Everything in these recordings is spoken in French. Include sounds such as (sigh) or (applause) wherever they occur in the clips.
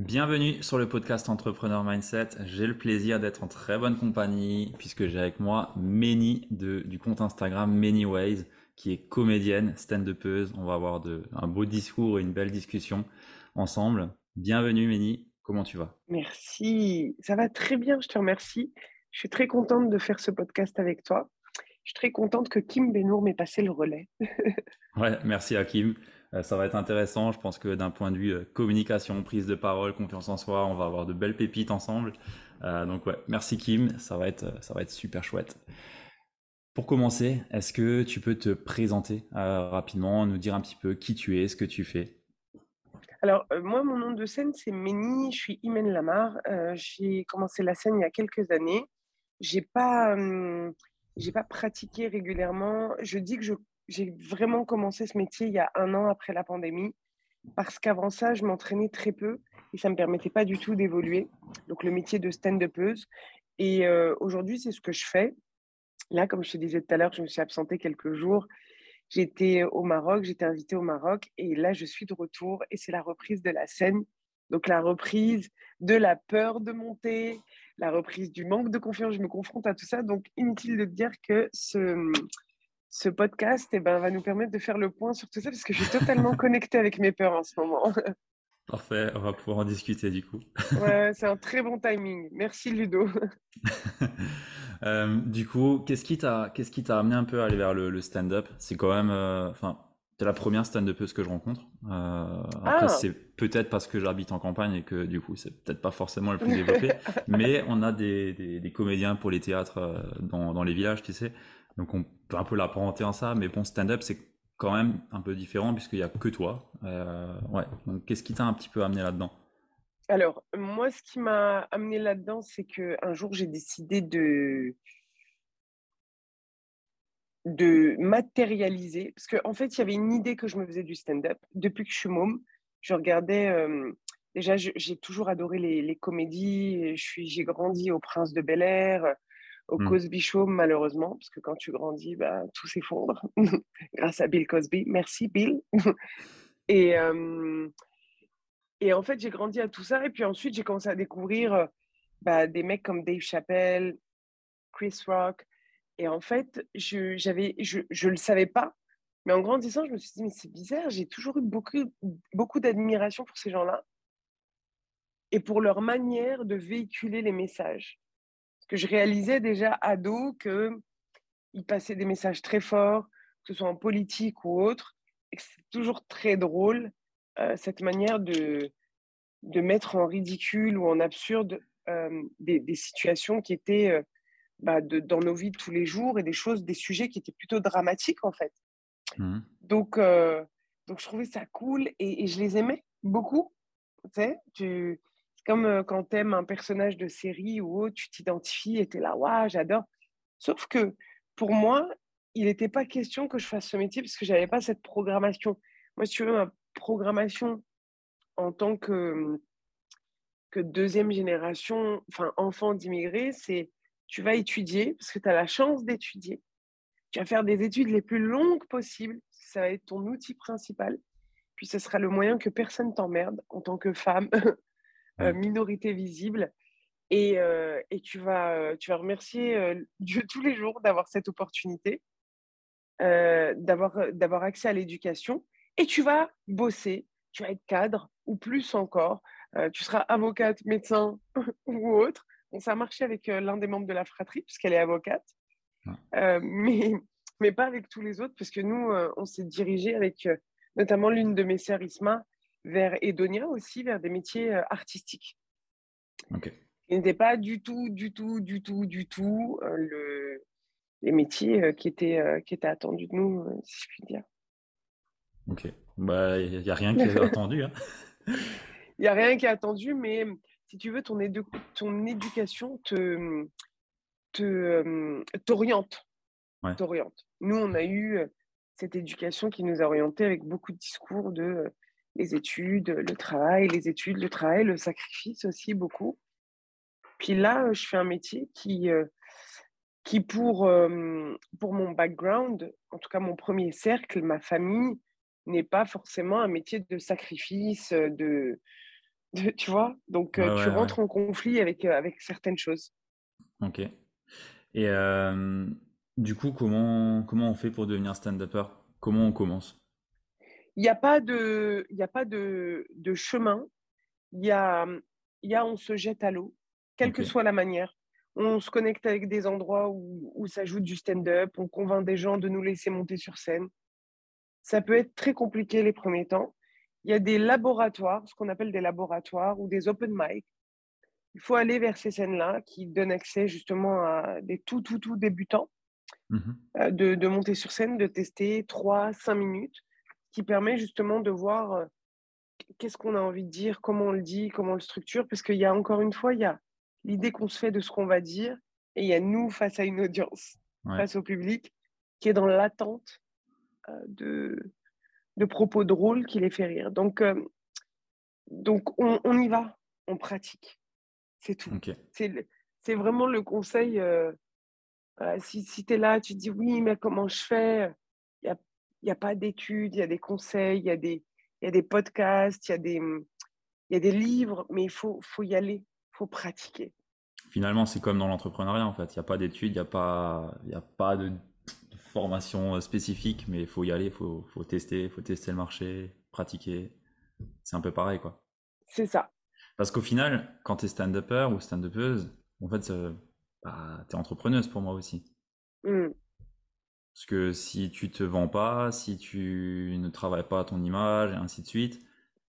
Bienvenue sur le podcast Entrepreneur Mindset. J'ai le plaisir d'être en très bonne compagnie puisque j'ai avec moi Méni du compte Instagram Many Ways qui est comédienne, stand-upeuse. On va avoir de, un beau discours et une belle discussion ensemble. Bienvenue Méni, comment tu vas? Merci, ça va très bien, je te remercie. Je suis très contente de faire ce podcast avec toi. Je suis très contente que Kim Benour m'ait passé le relais. (laughs) ouais, merci à Kim. Euh, ça va être intéressant. Je pense que d'un point de vue euh, communication, prise de parole, confiance en soi, on va avoir de belles pépites ensemble. Euh, donc ouais, merci Kim, ça va être, ça va être super chouette. Pour commencer, est-ce que tu peux te présenter rapidement, nous dire un petit peu qui tu es, ce que tu fais? Alors, moi, mon nom de scène, c'est Méni, je suis Imen Lamar. j'ai commencé la scène il y a quelques années. J'ai pas, hum, j'ai pas pratiqué régulièrement. Je dis que je j'ai vraiment commencé ce métier il y a un an après la pandémie, parce qu'avant ça, je m'entraînais très peu et ça ne me permettait pas du tout d'évoluer. Donc, le métier de stand-upeuse. Et euh, aujourd'hui, c'est ce que je fais. Là, comme je te disais tout à l'heure, je me suis absentée quelques jours. J'étais au Maroc, j'étais invitée au Maroc et là, je suis de retour et c'est la reprise de la scène. Donc, la reprise de la peur de monter, la reprise du manque de confiance. Je me confronte à tout ça. Donc, inutile de dire que ce, ce podcast eh ben, va nous permettre de faire le point sur tout ça parce que je suis totalement connectée avec mes peurs en ce moment. (laughs) Parfait, on va pouvoir en discuter du coup. ouais, (laughs) c'est un très bon timing. Merci Ludo. (laughs) Euh, du coup, qu'est-ce qui t'a qu'est-ce qui t'a amené un peu à aller vers le, stand-up? C'est quand même, euh, enfin, c'est la première stand-upeuse que je rencontre. Euh, après, ah. c'est peut-être parce que j'habite en campagne et que du coup, c'est peut-être pas forcément le plus développé. mais on a des, des, comédiens pour les théâtres dans, dans les villages, tu sais. Donc on peut un peu l'apparenter en ça, mais bon, stand-up, c'est quand même un peu différent puisqu'il n'y a que toi. Euh, ouais. Donc qu'est-ce qui t'a un petit peu amené là-dedans? Alors, moi, ce qui m'a amené là-dedans, c'est qu'un jour, j'ai décidé de de matérialiser, parce qu'en en fait, il y avait une idée que je me faisais du stand-up. Depuis que je suis môme, je regardais, euh, déjà, j'ai toujours adoré les, les comédies, j'ai grandi au Prince de Bel-Air, au mmh. Cosby Show, malheureusement, parce que quand tu grandis, bah, tout s'effondre (laughs) grâce à Bill Cosby. Merci, Bill. (laughs) et, et en fait, j'ai grandi à tout ça. Et puis ensuite, j'ai commencé à découvrir bah, des mecs comme Dave Chappelle, Chris Rock. Et en fait, je ne je, je le savais pas. Mais en grandissant, je me suis dit, mais c'est bizarre, j'ai toujours eu beaucoup, beaucoup d'admiration pour ces gens-là et pour leur manière de véhiculer les messages que je réalisais déjà ado qu'il passait des messages très forts, que ce soit en politique ou autre, et que c'est toujours très drôle, euh, cette manière de, de mettre en ridicule ou en absurde euh, des, des, situations qui étaient euh, bah, de, dans nos vies de tous les jours et des choses, des sujets qui étaient plutôt dramatiques en fait. Mmh. Donc, donc je trouvais ça cool et, et, je les aimais beaucoup. Tu sais, tu, comme euh, quand tu aimes un personnage de série ou autre, tu t'identifies et tu es là, waouh, j'adore. Sauf que pour moi, il n'était pas question que je fasse ce métier parce que je n'avais pas cette programmation. Moi, si tu veux, ma programmation en tant que, deuxième génération, enfin enfant d'immigrés, c'est tu vas étudier parce que tu as la chance d'étudier. Tu vas faire des études les plus longues possibles. Ça va être ton outil principal. Puis ce sera le moyen que personne t'emmerde en tant que femme, (laughs) Euh, minorité visible. Et, euh, et, tu, vas, euh, tu vas remercier Dieu tous les jours d'avoir cette opportunité, d'avoir, d'avoir accès à l'éducation. Et tu vas bosser, tu vas être cadre ou plus encore. tu seras avocate, médecin (laughs) ou autre. Bon, ça a marché avec l'un des membres de la fratrie, puisqu'elle est avocate. mais, mais pas avec tous les autres, parce que nous, on s'est dirigé avec notamment l'une de mes sœurs, Isma, vers Edonia aussi, vers des métiers artistiques. Ok. Ce n'était pas du tout, du tout, du tout, du tout euh, le, les métiers euh, qui, étaient, qui étaient attendus de nous, si je puis dire. Ok. Bah, il n'y a rien qui est (laughs) attendu. Hein. Il n'y a rien qui est attendu, mais si tu veux, ton, ton éducation te, te, t'oriente. T'oriente. Nous, on a eu cette éducation qui nous a orientés avec beaucoup de discours de les études, le travail, les études, le travail, le sacrifice aussi beaucoup. Puis là, je fais un métier qui, qui pour, pour mon background, en tout cas mon premier cercle, ma famille, n'est pas forcément un métier de sacrifice, (laughs) de, tu vois? Donc tu rentres en conflit avec, avec certaines choses. Ok. Et du coup, comment, comment on fait pour devenir stand-upper? Comment on commence? Il n'y a pas de, il a pas de, de chemin. Il y a, il y a on se jette à l'eau, quelle que soit la manière. On se connecte avec des endroits où, où ça joue du stand-up, on convainc des gens de nous laisser monter sur scène. Ça peut être très compliqué les premiers temps. Il y a des laboratoires, ce qu'on appelle des laboratoires ou des open mic. Il faut aller vers ces scènes-là qui donnent accès justement à des tout, tout, tout débutants Mmh euh, de, monter sur scène, de tester 3-5 minutes, qui permet justement de voir euh, qu'est-ce qu'on a envie de dire, comment on le dit, comment on le structure, parce qu'il y a encore une fois, il y a l'idée qu'on se fait de ce qu'on va dire, et il y a nous face à une audience, face au public, qui est dans l'attente euh, de, de propos drôles qui les fait rire. Donc, donc on, y va, on pratique. C'est tout. C'est vraiment le conseil si, si tu es là, tu te dis oui, mais comment je fais? Il a, y a, pas d'études, il y a des conseils, il y, a des, y a des podcasts, il y, a des, y a des livres, mais il faut, faut y aller, il faut pratiquer. Finalement, c'est comme dans l'entrepreneuriat, en fait. Il n'y a pas d'études, il n'y a pas, y a pas de, formation spécifique, mais il faut y aller, il faut, faut tester, il faut tester le marché, pratiquer. C'est un peu pareil, quoi. C'est ça. Parce qu'au final, quand tu es stand-upper ou stand-upeuse, en fait, bah, tu es entrepreneuse pour moi aussi. Mmh. Parce que si tu te vends pas, si tu ne travailles pas à ton image et ainsi de suite,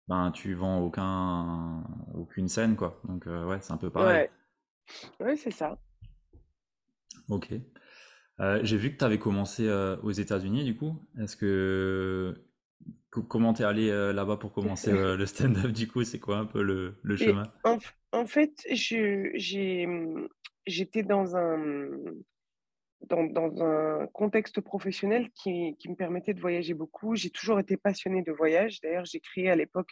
ben tu vends aucun, aucune scène quoi. Donc euh, ouais, c'est un peu pareil. Ouais, c'est ça. Ok. Euh, j'ai vu que tu avais commencé euh, aux États-Unis du coup. Est-ce que comment t'es allé là-bas pour commencer (laughs) le stand-up du coup? C'est quoi un peu le, le chemin? en, en, fait, j'étais dans un, dans, un contexte professionnel qui, me permettait de voyager beaucoup. J'ai toujours été passionnée de voyage. D'ailleurs, j'ai créé à l'époque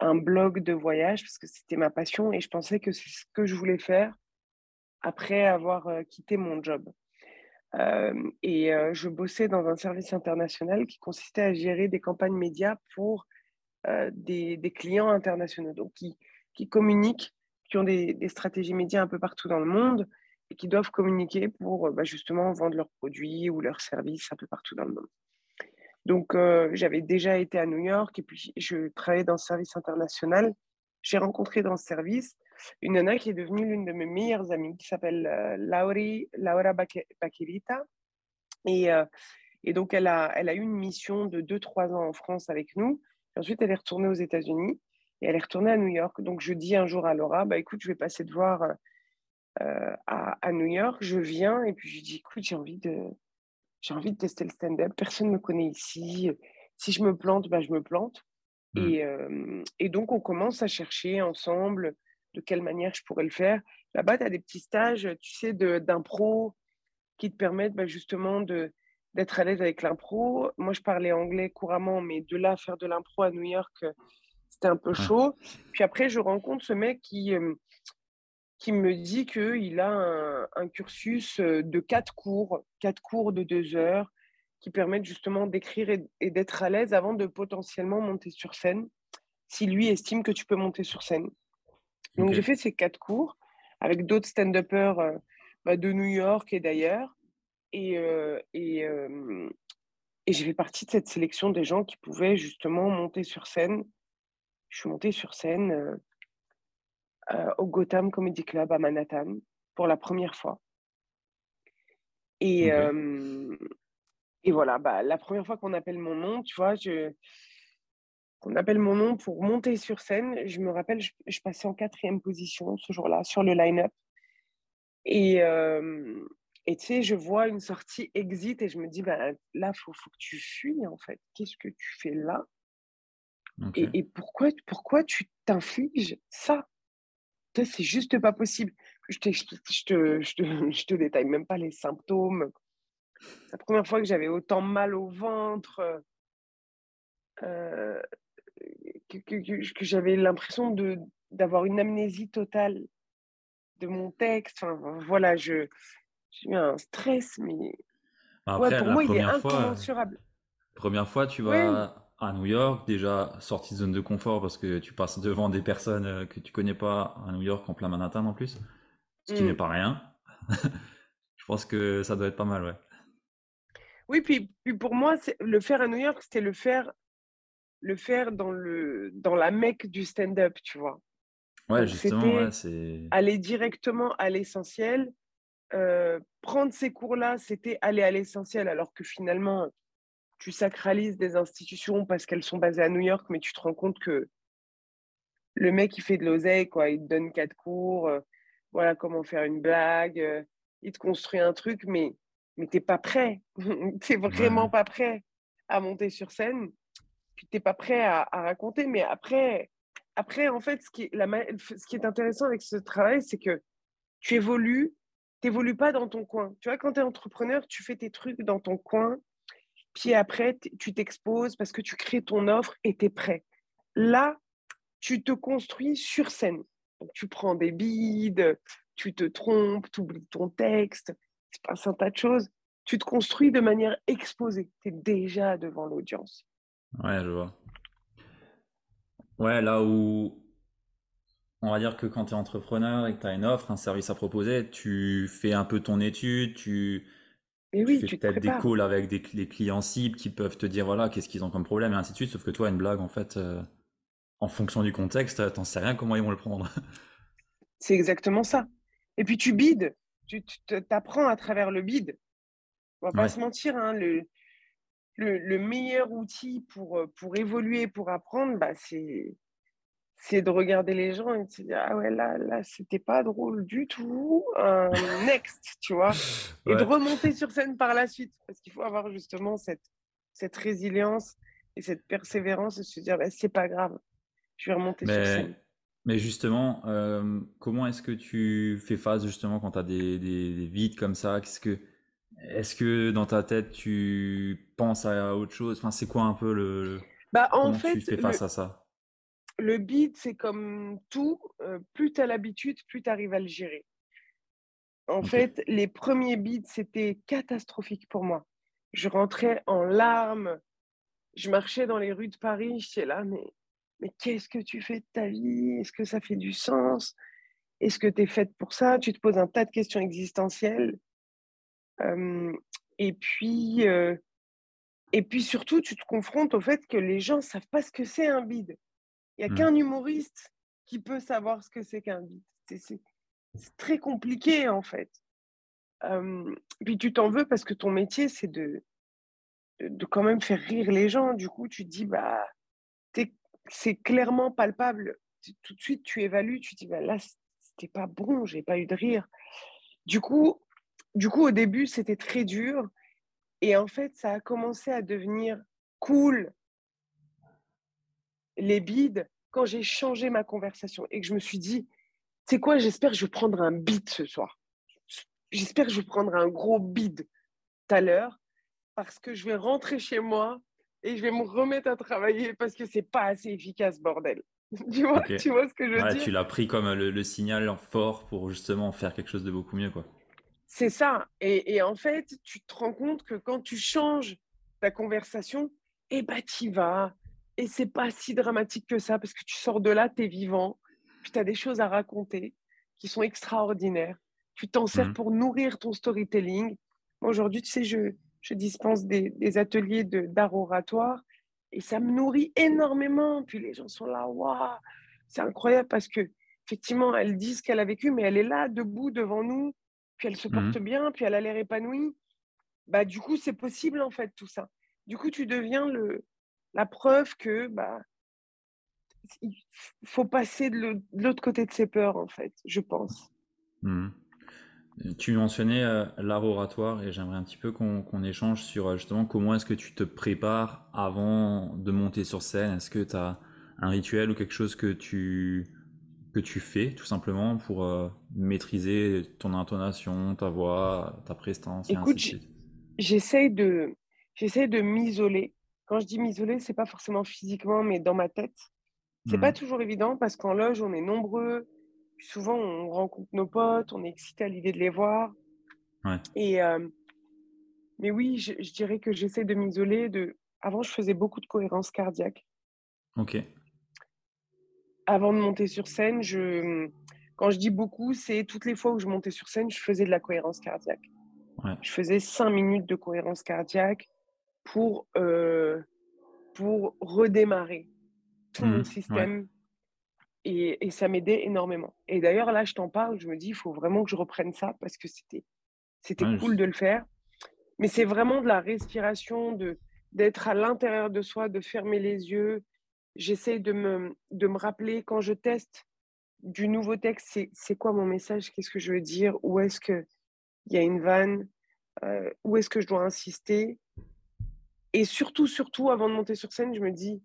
un blog de voyage parce que c'était ma passion et je pensais que c'est ce que je voulais faire après avoir euh, quitté mon job. Euh, et euh, je bossais dans un service international qui consistait à gérer des campagnes médias pour des, clients internationaux, donc qui communiquent qui ont des, stratégies médias un peu partout dans le monde et qui doivent communiquer pour bah, justement vendre leurs produits ou leurs services un peu partout dans le monde. Donc, euh, j'avais déjà été à New York et puis je travaillais dans ce service international. J'ai rencontré dans ce service une nana qui est devenue l'une de mes meilleures amies, qui s'appelle euh, Lauri, Laura Bakirita. Et, euh, et, donc, elle a, elle a eu une mission de 2-3 ans en France avec nous. ensuite, elle est retournée aux États-Unis. Et elle est retournée à New York. Donc, je dis un jour à Laura, bah, écoute, je vais passer te voir euh, à, à, New York. Je viens et puis je dis, écoute, j'ai envie de, j'ai envie de tester le stand-up. Personne ne me connaît ici. Si je me plante, bah, je me plante. Mmh. Et, euh, et, donc, on commence à chercher ensemble de quelle manière je pourrais le faire. Là-bas, tu as des petits stages, tu sais, d'impro qui te permettent bah, justement de, d'être à l'aise avec l'impro. Moi, je parlais anglais couramment, mais de là, faire de l'impro à New York, c'était un peu chaud. Puis après, je rencontre ce mec qui, euh, qui me dit qu'il a un, cursus euh, de quatre cours, quatre cours de deux heures, qui permettent justement d'écrire et, d'être à l'aise avant de potentiellement monter sur scène, si lui estime que tu peux monter sur scène. Donc j'ai fait ces quatre cours avec d'autres stand-uppers euh, bah, de New York et d'ailleurs. Et, et, et j'ai fait partie de cette sélection des gens qui pouvaient justement monter sur scène je suis montée sur scène euh, euh, au Gotham Comedy Club à Manhattan pour la première fois. Et, et voilà, bah, la première fois qu'on appelle mon nom, tu vois, je, qu'on appelle mon nom pour monter sur scène, je me rappelle, je, passais en quatrième position ce jour-là sur le line-up. Et, Et tu sais, je vois une sortie exit et je me dis, bah, là, il faut, faut que tu fuis, en fait. Qu'est-ce que tu fais là? Et, et, pourquoi, pourquoi tu t'infliges ça? C'est juste pas possible. Je, je, je, te, je, te, (laughs) je te détaille même pas les symptômes. C'est la première fois que j'avais autant mal au ventre, euh, que, que, que j'avais l'impression d'avoir une amnésie totale de mon texte. Enfin, voilà, je, j'ai eu un stress, mais bah, Après, pour moi, il est incommensurable. première fois, tu vas à New York, déjà sorti de zone de confort parce que tu passes devant des personnes euh, que tu connais pas à New York en plein Manhattan en plus, ce qui n'est mm. pas rien. (laughs) Je pense que ça doit être pas mal, ouais. Oui, puis, puis pour moi, le faire à New York, c'était le faire, le faire dans, le, dans la mecque du stand-up, tu vois. Ouais, justement, ouais, c'est. Aller directement à l'essentiel. Euh, prendre ces cours-là, c'était aller à l'essentiel, alors que finalement, tu sacralises des institutions parce qu'elles sont basées à New York, mais tu te rends compte que le mec, il fait de l'oseille, quoi. Il te donne quatre cours, euh, voilà comment faire une blague, euh, il te construit un truc, mais, mais t'es pas prêt. (laughs) t'es vraiment pas prêt à monter sur scène. Puis t'es pas prêt à, raconter. Mais après, après, en fait, ce qui est, la, ce qui est intéressant avec ce travail, c'est que tu évolues, tu n'évolues pas dans ton coin. Tu vois, quand tu es entrepreneur, tu fais tes trucs dans ton coin, puis après, tu t'exposes parce que tu crées ton offre et tu es prêt. Là, tu te construis sur scène. tu prends des bides, tu te trompes, tu oublies ton texte, c'est pas un tas de choses. Tu te construis de manière exposée. Tu es déjà devant l'audience. Ouais, je vois. Ouais, là où on va dire que quand tu es entrepreneur et que tu as une offre, un service à proposer, tu fais un peu ton étude, tu, et oui, fais peut-être des calls avec des, clients cibles qui peuvent te dire voilà qu'est-ce qu'ils ont comme problème et ainsi de suite. Sauf que toi, une blague, en fait, euh, en fonction du contexte, t'en sais rien comment ils vont le prendre. (laughs) C'est exactement ça. Et puis tu bides, tu t'apprends à travers le bide. On va pas se mentir, hein, le, le, meilleur outil pour, pour évoluer, pour apprendre, bah, c'est c'est de regarder les gens et de se dire ah ouais là là c'était pas drôle du tout next tu vois? Et de remonter sur scène par la suite parce qu'il faut avoir justement cette cette résilience et cette persévérance et se dire bah, c'est pas grave je vais remonter sur scène mais justement euh, comment est-ce que tu fais face justement quand tu as des, des, vides comme ça? Qu'est-ce que est-ce que dans ta tête tu penses à autre chose? Enfin c'est quoi un peu le bah en fait tu fais face à ça? Le bid, c'est comme tout, plus tu as l'habitude, plus tu arrives à le gérer. En fait, les premiers bids, c'était catastrophique pour moi. Je rentrais en larmes, je marchais dans les rues de Paris, j'étais là, mais, mais qu'est-ce que tu fais de ta vie? Est-ce que ça fait du sens? Est-ce que tu es faite pour ça? Tu te poses un tas de questions existentielles. et puis, et puis surtout, tu te confrontes au fait que les gens ne savent pas ce que c'est un bide. Il n'y a mmh. qu'un humoriste qui peut savoir ce que c'est qu'un beat. C'est très compliqué, en fait. puis tu t'en veux parce que ton métier, c'est de, de, quand même faire rire les gens. Du coup, tu te dis, bah, c'est clairement palpable. Tout de suite, tu évalues, tu te dis, bah, là, c'était pas bon, j'ai pas eu de rire. Du coup, du coup, au début, c'était très dur. Et en fait, ça a commencé à devenir cool les bides quand j'ai changé ma conversation et que je me suis dit, c'est quoi, j'espère que je vais prendre un bide ce soir. J'espère que je vais prendre un gros bide tout à l'heure parce que je vais rentrer chez moi et je vais me remettre à travailler parce que c'est pas assez efficace, bordel. (laughs) tu, vois, tu vois ce que je veux dire? Tu l'as pris comme le, signal fort pour justement faire quelque chose de beaucoup mieux. quoi. C'est ça. Et, en fait, tu te rends compte que quand tu changes ta conversation, eh ben, tu vas, et c'est pas si dramatique que ça parce que tu sors de là, tu es vivant, puis tu as des choses à raconter qui sont extraordinaires. Tu t'en sers mmh. pour nourrir ton storytelling. Aujourd'hui, tu sais, je, je dispense des, des ateliers d'art oratoire et ça me nourrit énormément. Puis les gens sont là, waouh, c'est incroyable parce que effectivement, elle dit ce qu'elle a vécu, mais elle est là, debout devant nous, puis elle se porte mmh. bien, puis elle a l'air épanouie. Bah, du coup, c'est possible en fait tout ça. Du coup, tu deviens le, la preuve que bah, il faut passer de l'autre côté de ses peurs, en fait, je pense. Mmh. Tu mentionnais euh, l'art oratoire et j'aimerais un petit peu qu'on échange sur euh, justement comment est-ce que tu te prépares avant de monter sur scène? Est-ce que tu as un rituel ou quelque chose que tu, que tu fais tout simplement pour euh, maîtriser ton intonation, ta voix, ta prestance Écoute, J'essaie de, j'essaie de m'isoler. Quand je dis m'isoler, c'est pas forcément physiquement, mais dans ma tête. C'est pas mmh. toujours évident parce qu'en loge, on est nombreux, souvent, on rencontre nos potes, on est excité à l'idée de les voir. Et, euh, mais oui, je, dirais que j'essaie de m'isoler. De... Avant, je faisais beaucoup de cohérence cardiaque. Ok. Avant de monter sur scène, je... quand je dis beaucoup, c'est toutes les fois où je montais sur scène, je faisais de la cohérence cardiaque. Je faisais cinq minutes de cohérence cardiaque pour, euh, pour redémarrer tout mon mmh, système et, ça m'aidait énormément. Et d'ailleurs, là, je t'en parle, je me dis, il faut vraiment que je reprenne ça parce que c'était, c'était cool de le faire. Mais c'est vraiment de la respiration, de, d'être à l'intérieur de soi, de fermer les yeux. J'essaie de me, de me rappeler quand je teste du nouveau texte, c'est, c'est quoi mon message, qu'est-ce que je veux dire, où est-ce qu'il y a une vanne, euh, où est-ce que je dois insister? Et surtout, surtout, avant de monter sur scène, je me dis,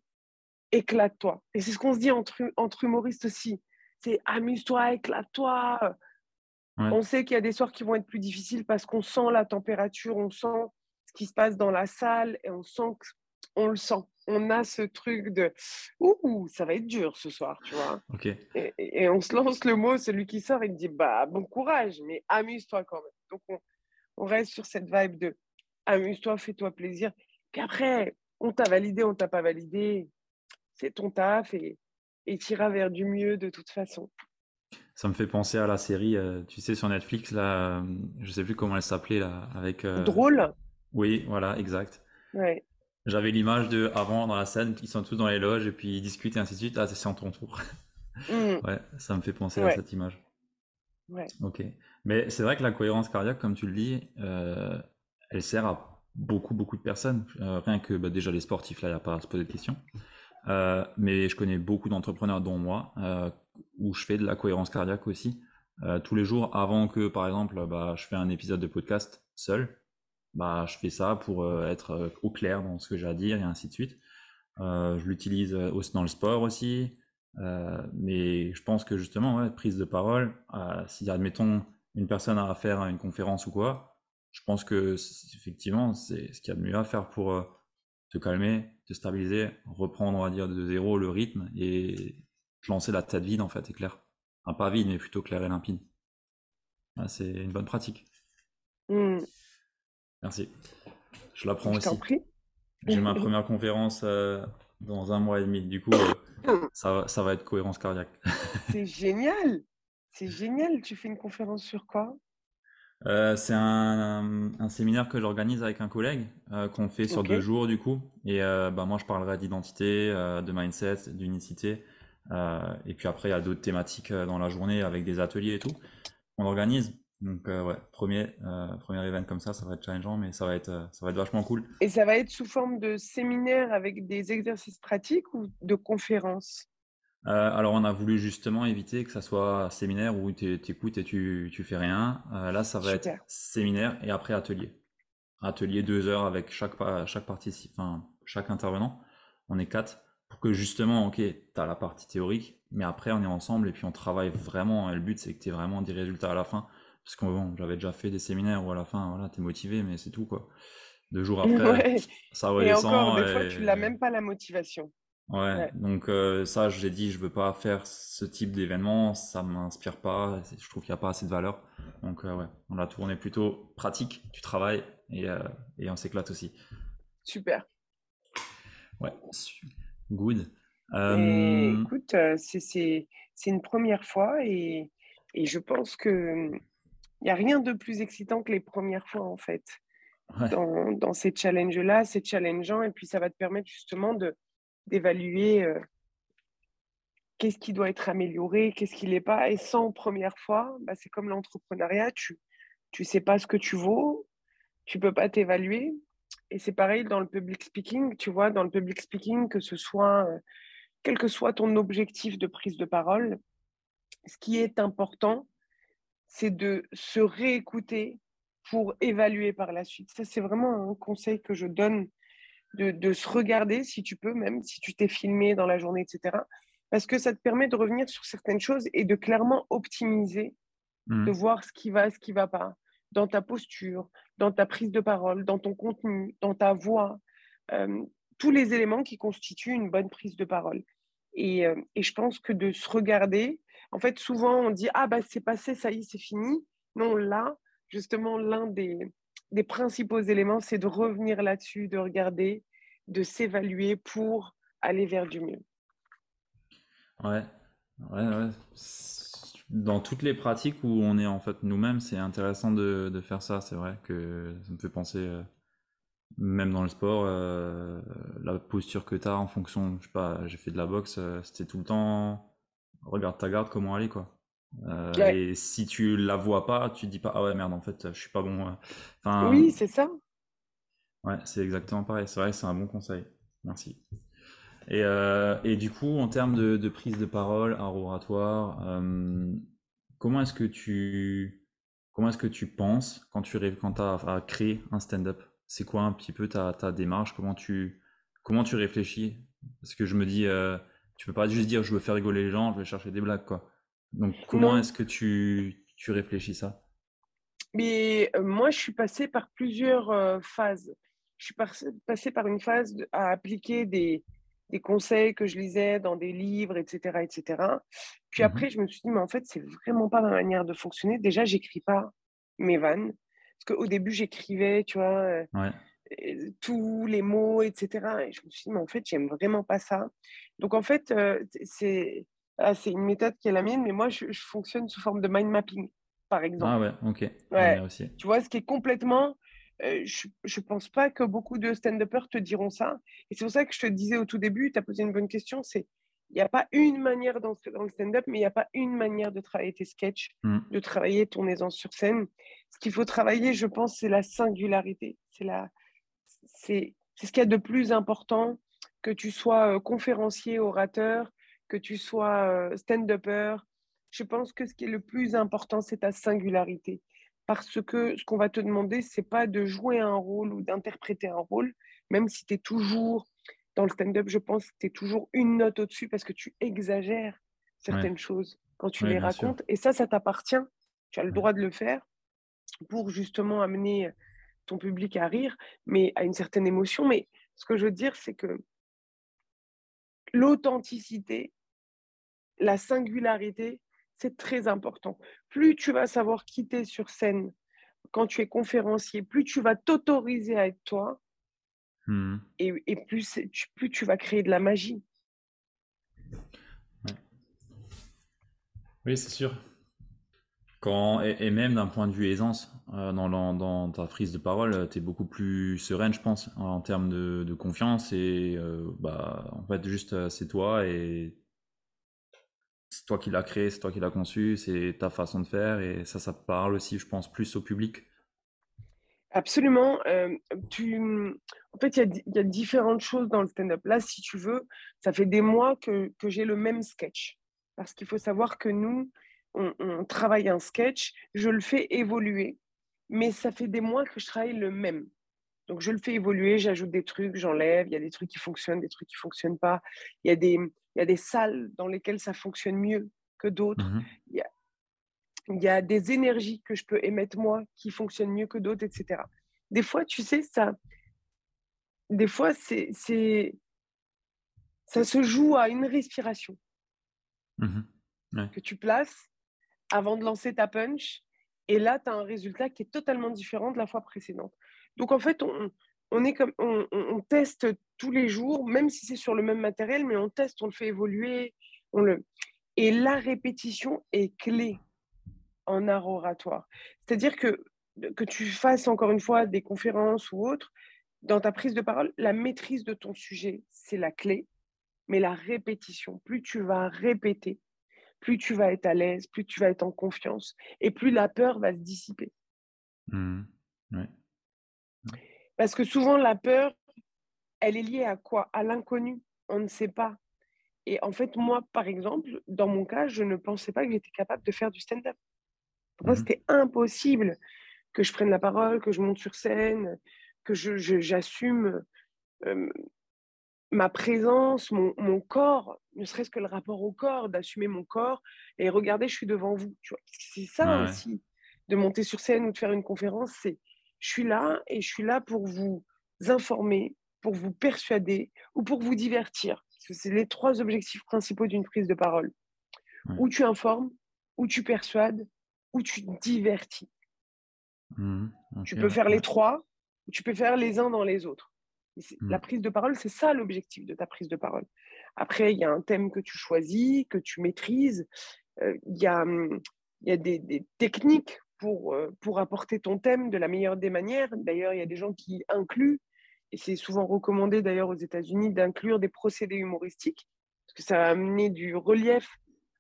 éclate-toi. Et c'est ce qu'on se dit entre, entre humoristes aussi. C'est amuse-toi, éclate-toi. On sait qu'il y a des soirs qui vont être plus difficiles parce qu'on sent la température, on sent ce qui se passe dans la salle et on sent on le sent. On a ce truc de ouh, ça va être dur ce soir, tu vois. Et, on se lance le mot, celui qui sort, il dit bah bon courage, mais amuse-toi quand même. Donc on, on reste sur cette vibe de amuse-toi, fais-toi plaisir. Puis après, on t'a validé, on t'a pas validé c'est ton taf et tu iras vers du mieux de toute façon. Ça me fait penser à la série, euh, tu sais, sur Netflix, là, euh, je sais plus comment elle s'appelait, là, avec... Euh, Drôle Oui, voilà, exact. J'avais l'image de, avant, dans la scène, ils sont tous dans les loges et puis ils discutent et ainsi de suite. Ah, c'est en ton tour. Mmh. Ouais, ça me fait penser à cette image. Ouais. Ok. Mais c'est vrai que la cohérence cardiaque, comme tu le dis, elle sert à beaucoup, beaucoup de personnes. rien que bah, déjà les sportifs, là, il n'y a pas à se poser de questions. Euh, mais je connais beaucoup d'entrepreneurs, dont moi, euh, où je fais de la cohérence cardiaque aussi. Euh, tous les jours, avant que, par exemple, bah, je fais un épisode de podcast seul, bah, je fais ça pour être au clair dans ce que j'ai à dire et ainsi de suite. je l'utilise aussi dans le sport aussi. mais je pense que justement, prise de parole, si admettons une personne a à faire une conférence ou quoi, je pense que effectivement, c'est ce qu'il y a de mieux à faire pour te calmer, te stabiliser, reprendre, on va dire, de zéro le rythme et te lancer la tête vide, en fait, et clair. Enfin, pas vide, mais plutôt clair et limpide. Ah, c'est une bonne pratique. Mmh. Merci. Je l'apprends aussi. J'ai ma première conférence euh, dans un mois et demi. Du coup, euh, ça, ça va être cohérence cardiaque. c'est génial. C'est génial. Tu fais une conférence sur quoi? Euh, c'est un, un, séminaire que j'organise avec un collègue euh, qu'on fait sur deux jours du coup. Et euh, bah, moi je parlerai d'identité, de mindset, d'unicité. et puis après il y a d'autres thématiques dans la journée avec des ateliers et tout. On organise. Donc ouais, premier, premier event comme ça, ça va être challengeant, mais ça va être, ça va être vachement cool. Et ça va être sous forme de séminaire avec des exercices pratiques ou de conférences? Euh, alors, on a voulu justement éviter que ça soit séminaire où tu écoutes et tu, tu fais rien. Euh, là, ça va être séminaire et après atelier. Atelier deux heures avec chaque, chaque enfin, chaque intervenant. On est quatre pour que justement, ok, tu as la partie théorique, mais après, on est ensemble et puis on travaille vraiment. Et le but, c'est que tu aies vraiment des résultats à la fin. Parce que bon, j'avais déjà fait des séminaires où à la fin, voilà, tu es motivé, mais c'est tout, quoi. Deux jours après, (laughs) ça redescend. Et encore, des fois, tu n'as même pas la motivation. Ouais, donc euh, ça, j'ai dit, je veux pas faire ce type d'événement, ça m'inspire pas, je trouve qu'il n'y a pas assez de valeur. Donc euh, ouais, on l'a tourné plutôt pratique, tu travailles et, euh, et on s'éclate aussi. Super. Ouais, good. écoute, c'est une première fois et, et je pense que il n'y a rien de plus excitant que les premières fois en fait. Dans, dans ces challenges-là, c'est challengeant et puis ça va te permettre justement de, d'évaluer euh, qu'est-ce qui doit être amélioré, qu'est-ce qui n'est pas. Et sans première fois, bah, c'est comme l'entrepreneuriat, tu ne sais pas ce que tu vaux, tu peux pas t'évaluer. Et c'est pareil dans le public speaking, tu vois, dans le public speaking, que ce soit, euh, quel que soit ton objectif de prise de parole, ce qui est important, c'est de se réécouter pour évaluer par la suite. Ça, c'est vraiment un conseil que je donne de, de, se regarder, si tu peux, même si tu t'es filmé dans la journée, etc. Parce que ça te permet de revenir sur certaines choses et de clairement optimiser, Mmh. de voir ce qui va, ce qui va pas, dans ta posture, dans ta prise de parole, dans ton contenu, dans ta voix, euh, tous les éléments qui constituent une bonne prise de parole. Et, euh, et, je pense que de se regarder, en fait, souvent on dit Ah, bah c'est passé, ça y est, c'est fini. Non, là, justement, l'un des, des principaux éléments, c'est de revenir là-dessus, de regarder, de s'évaluer pour aller vers du mieux. Ouais, ouais, ouais. Dans toutes les pratiques où on est en fait nous-mêmes, c'est intéressant de, faire ça. C'est vrai que ça me fait penser, euh, même dans le sport, euh, la posture que tu as en fonction, je sais pas, j'ai fait de la boxe, euh, c'était tout le temps, regarde ta garde, comment aller, quoi. Euh, Ouais. et si tu la vois pas, tu te dis pas, ah ouais, merde, en fait, je suis pas bon. Enfin, Oui, c'est ça. ouais, c'est exactement pareil. C'est vrai c'est un bon conseil. Merci. Et, euh, et du coup, en termes de, de prise de parole, art oratoire, euh, comment est-ce que tu, comment est-ce que tu penses quand tu quand as à créer un stand-up? C'est quoi un petit peu ta, ta démarche? Comment tu, comment tu réfléchis? Parce que je me dis, tu peux pas juste dire je veux faire rigoler les gens, je vais chercher des blagues, quoi. Donc, comment est-ce que tu, tu réfléchis ça? mais euh, moi, je suis passée par plusieurs euh, phases. Je suis par- passée par une phase de- à appliquer des, des conseils que je lisais dans des livres, etc., etc. Puis Mhm. après, je me suis dit, mais en fait, c'est vraiment pas ma manière de fonctionner. Déjà, j'écris pas mes vannes. Parce qu'au début, j'écrivais, tu vois, euh, Ouais. tous les mots, etc. Et je me suis dit, mais en fait, j'aime vraiment pas ça. Donc, en fait, c'est ah, c'est une méthode qui est la mienne, mais moi, je, je fonctionne sous forme de mind mapping, par Ah exemple. ouais, ok. Ouais, Ouais, aussi. tu vois, ce qui est complètement. euh, je ne pense pas que beaucoup de stand-uppers te diront ça. Et c'est pour ça que je te disais au tout début, tu as posé une bonne question, c'est il n'y a pas une manière dans, dans le stand-up, mais il n'y a pas une manière de travailler tes sketchs, Mm. de travailler ton aisance sur scène. Ce qu'il faut travailler, je pense, c'est la singularité. C'est la, c'est, c'est ce qu'il y a de plus important, que tu sois euh, conférencier, orateur, que tu sois euh, stand-upper. Je pense que ce qui est le plus important, c'est ta singularité. Parce que ce qu'on va te demander, c'est pas de jouer un rôle ou d'interpréter un rôle, même si tu es toujours dans le stand-up, je pense que tu es toujours une note au-dessus parce que tu exagères Ouais, certaines choses quand tu ouais, les sûr. racontes. Et ça, ça t'appartient. Tu as le Ouais. droit de le faire pour justement amener ton public à rire, mais à une certaine émotion. Mais ce que je veux dire, c'est que l'authenticité, la singularité, c'est très important. Plus tu vas savoir quitter sur scène quand tu es conférencier, plus tu vas t'autoriser à être toi Mhm. et, et plus, tu, plus tu vas créer de la magie. Ouais. Oui, c'est sûr. Quand, et, et même d'un point de vue aisance, euh, dans, dans, dans ta prise de parole, tu es beaucoup plus sereine, je pense, en termes de, de confiance. Et euh, bah, en fait, juste, euh, c'est toi et toi qui l'as créé, c'est toi qui l'as conçu, c'est ta façon de faire. Et ça, ça parle aussi, je pense, plus au public. Absolument. euh, tu... En fait, il y a, différentes choses dans le stand-up. Là, si tu veux, ça fait des mois que, que j'ai le même sketch. Parce qu'il faut savoir que nous, on, on travaille un sketch, je le fais évoluer, mais ça fait des mois que je travaille le même. Donc, je le fais évoluer, j'ajoute des trucs, j'enlève, il y a des trucs qui fonctionnent, des trucs qui ne fonctionnent pas. Il y, a des, il y a des salles dans lesquelles ça fonctionne mieux que d'autres. Mhm. Il y a, il y a des énergies que je peux émettre moi qui fonctionnent mieux que d'autres, etc. Des fois, tu sais, ça, des fois, c'est, ça se joue à une respiration Mhm. Ouais. que tu places avant de lancer ta punch. Et là, tu as un résultat qui est totalement différent de la fois précédente. Donc, en fait, on, on, est comme, on- on teste tous les jours, même si c'est sur le même matériel, mais on teste, on le fait évoluer. On le... Et la répétition est clé en art oratoire. C'est-à-dire que, que tu fasses encore une fois des conférences ou autres, dans ta prise de parole, la maîtrise de ton sujet, c'est la clé, mais la répétition, plus tu vas répéter, plus tu vas être à l'aise, plus tu vas être en confiance, et plus la peur va se dissiper. Ouais. Parce que souvent, la peur, elle est liée à quoi? À l'inconnu. On ne sait pas. Et en fait, moi, par exemple, dans mon cas, je ne pensais pas que j'étais capable de faire du stand-up. Pour moi, mmh c'était impossible que je prenne la parole, que je monte sur scène, que j'assume ma présence, mon, corps, ne serait-ce que le rapport au corps, d'assumer mon corps et regardez, je suis devant vous. C'est ça aussi, de monter sur scène ou de faire une conférence, c'est je suis là et je suis là pour vous informer, pour vous persuader ou pour vous divertir. C'est les trois objectifs principaux d'une prise de parole. Ou tu informes, ou tu persuades, ou tu divertis. Mmh tu peux faire les trois, ou tu peux faire les uns dans les autres. La mmh. prise de parole, c'est ça l'objectif de ta prise de parole. Après, il y a un thème que tu choisis, que tu maîtrises. Euh, il y a, mmh, y a des, techniques pour, euh, pour apporter ton thème de la meilleure des manières. D'ailleurs, il y a des gens qui incluent, et c'est souvent recommandé d'ailleurs aux États-Unis, d'inclure des procédés humoristiques, parce que ça va amener du relief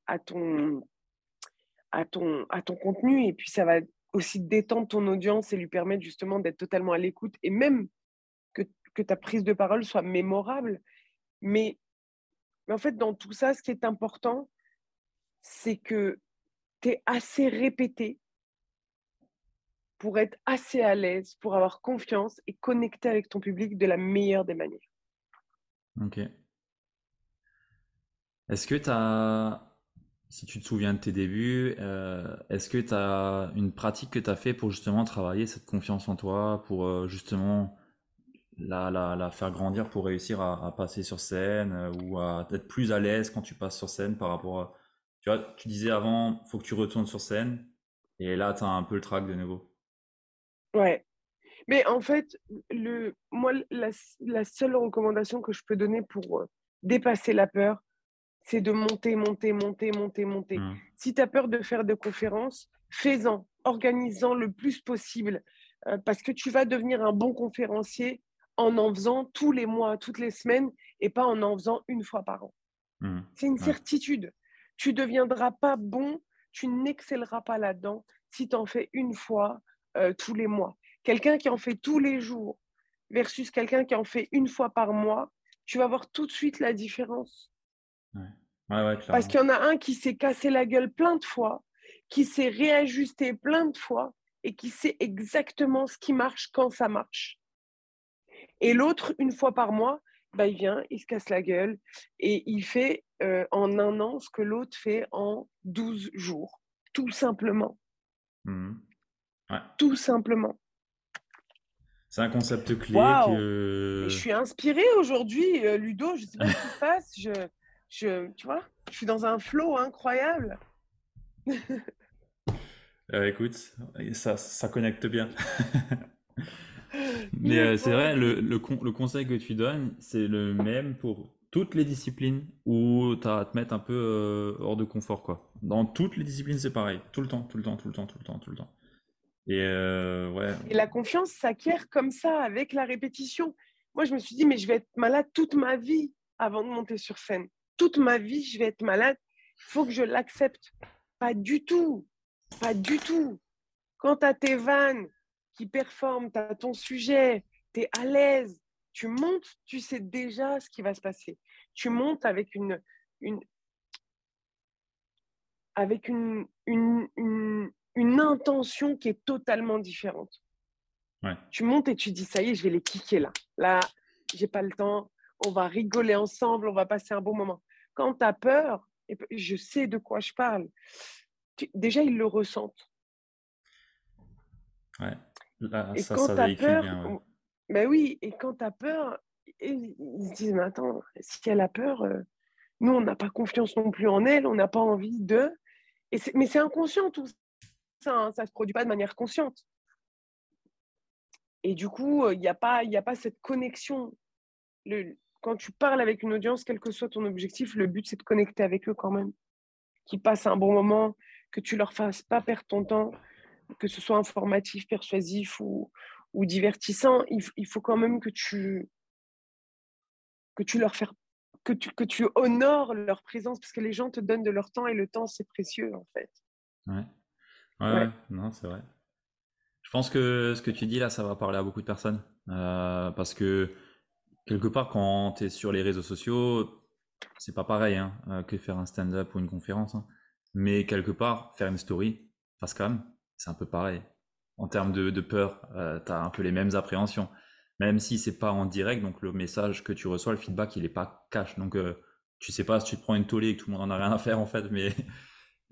à ton, à ton, à ton contenu, et puis ça va aussi détendre ton audience et lui permettre justement d'être totalement à l'écoute et même que, ta prise de parole soit mémorable. Mais, mais en fait, dans tout ça, ce qui est important, c'est que tu es assez répété pour être assez à l'aise, pour avoir confiance et connecter avec ton public de la meilleure des manières. Ok. Est-ce que tu as si tu te souviens de tes débuts, euh, est-ce que tu as une pratique que tu as fait pour justement travailler cette confiance en toi, pour euh, justement la, faire grandir pour réussir à, passer sur scène euh, ou à être plus à l'aise quand tu passes sur scène par rapport à... Tu disais avant, faut que tu retournes sur scène et là, tu as un peu le trac de nouveau. Ouais. Mais en fait, le, moi, la, la seule recommandation que je peux donner pour dépasser la peur, c'est de monter, monter, monter, monter, monter. Mmh. Si tu as peur de faire de conférences, fais-en, organise-en le plus possible, euh, parce que tu vas devenir un bon conférencier en en faisant tous les mois, toutes les semaines, et pas en en faisant une fois par an. Mmh. C'est une certitude. Tu ne deviendras pas bon, tu n'excelleras pas là-dedans si tu en fais une fois euh, tous les mois. Quelqu'un qui en fait tous les jours versus quelqu'un qui en fait une fois par mois, tu vas voir tout de suite la différence. Parce qu'il y en a un qui s'est cassé la gueule plein de fois, qui s'est réajusté plein de fois et qui sait exactement ce qui marche quand ça marche. Et l'autre, une fois par mois, bah, il vient, il se casse la gueule et il fait euh, en un an ce que l'autre fait en 12 jours, tout simplement. Mmh tout simplement. C'est un concept clé que... Je suis inspirée aujourd'hui, euh, Ludo, je ne sais pas ce qui se passe. Je je, tu vois, je suis dans un flow incroyable. (laughs) Euh, écoute, ça, ça connecte bien. (laughs) Mais euh, c'est vrai, le, le, le, conseil que tu donnes, c'est le même pour toutes les disciplines où tu as à te mettre un peu euh, hors de confort. Quoi. Dans toutes les disciplines, c'est pareil. Tout le temps, tout le temps, tout le temps, tout le temps, tout le temps. Et, ouais. Et la confiance s'acquiert comme ça, avec la répétition. Moi, je me suis dit, mais je vais être malade toute ma vie avant de monter sur scène toute ma vie, je vais être malade. Il faut que je l'accepte. Pas du tout. Pas du tout. Quand tu as tes vannes qui performent, tu as ton sujet, tu es à l'aise, tu montes, tu sais déjà ce qui va se passer. Tu montes avec une, avec une, une, intention qui est totalement différente. Tu montes et tu dis, ça y est, je vais les kicker là. Là, j'ai pas le temps, on va rigoler ensemble, on va passer un bon moment. Quand tu as peur, et je sais de quoi je parle, déjà ils le ressentent. Ouais, Là, et ça, quand ça peur, bien, ben oui, et quand tu as peur, ils se disent, mais attends, si elle a peur, euh, nous, on n'a pas confiance non plus en elle, on n'a pas envie de... Et mais c'est inconscient tout ça, hein, ça se produit pas de manière consciente. Et du coup, il n'y a, pas, a pas cette connexion. Quand tu parles avec une audience, quel que soit ton objectif, le but, c'est de connecter avec eux quand même. Qu'ils passent un bon moment, que tu leur fasses pas perdre ton temps, que ce soit informatif, persuasif ou, ou divertissant. Il, faut quand même que tu, que tu leur fasses que tu, que tu honores leur présence parce que les gens te donnent de leur temps et le temps, c'est précieux en fait. Ouais. Ouais, non, c'est vrai. Je pense que ce que tu dis là, ça va parler à beaucoup de personnes. Euh, parce que quelque part, quand tu es sur les réseaux sociaux, c'est pas pareil hein, euh, que faire un stand-up ou une conférence. Hein. Mais quelque part, faire une story, quand même, c'est un peu pareil. En termes de, de peur, euh, tu as un peu les mêmes appréhensions. Même si c'est pas en direct, donc le message que tu reçois, le feedback, il est pas cash. Donc, euh, tu sais pas si tu te prends une tollée et que tout le monde en a rien à faire, en fait, mais,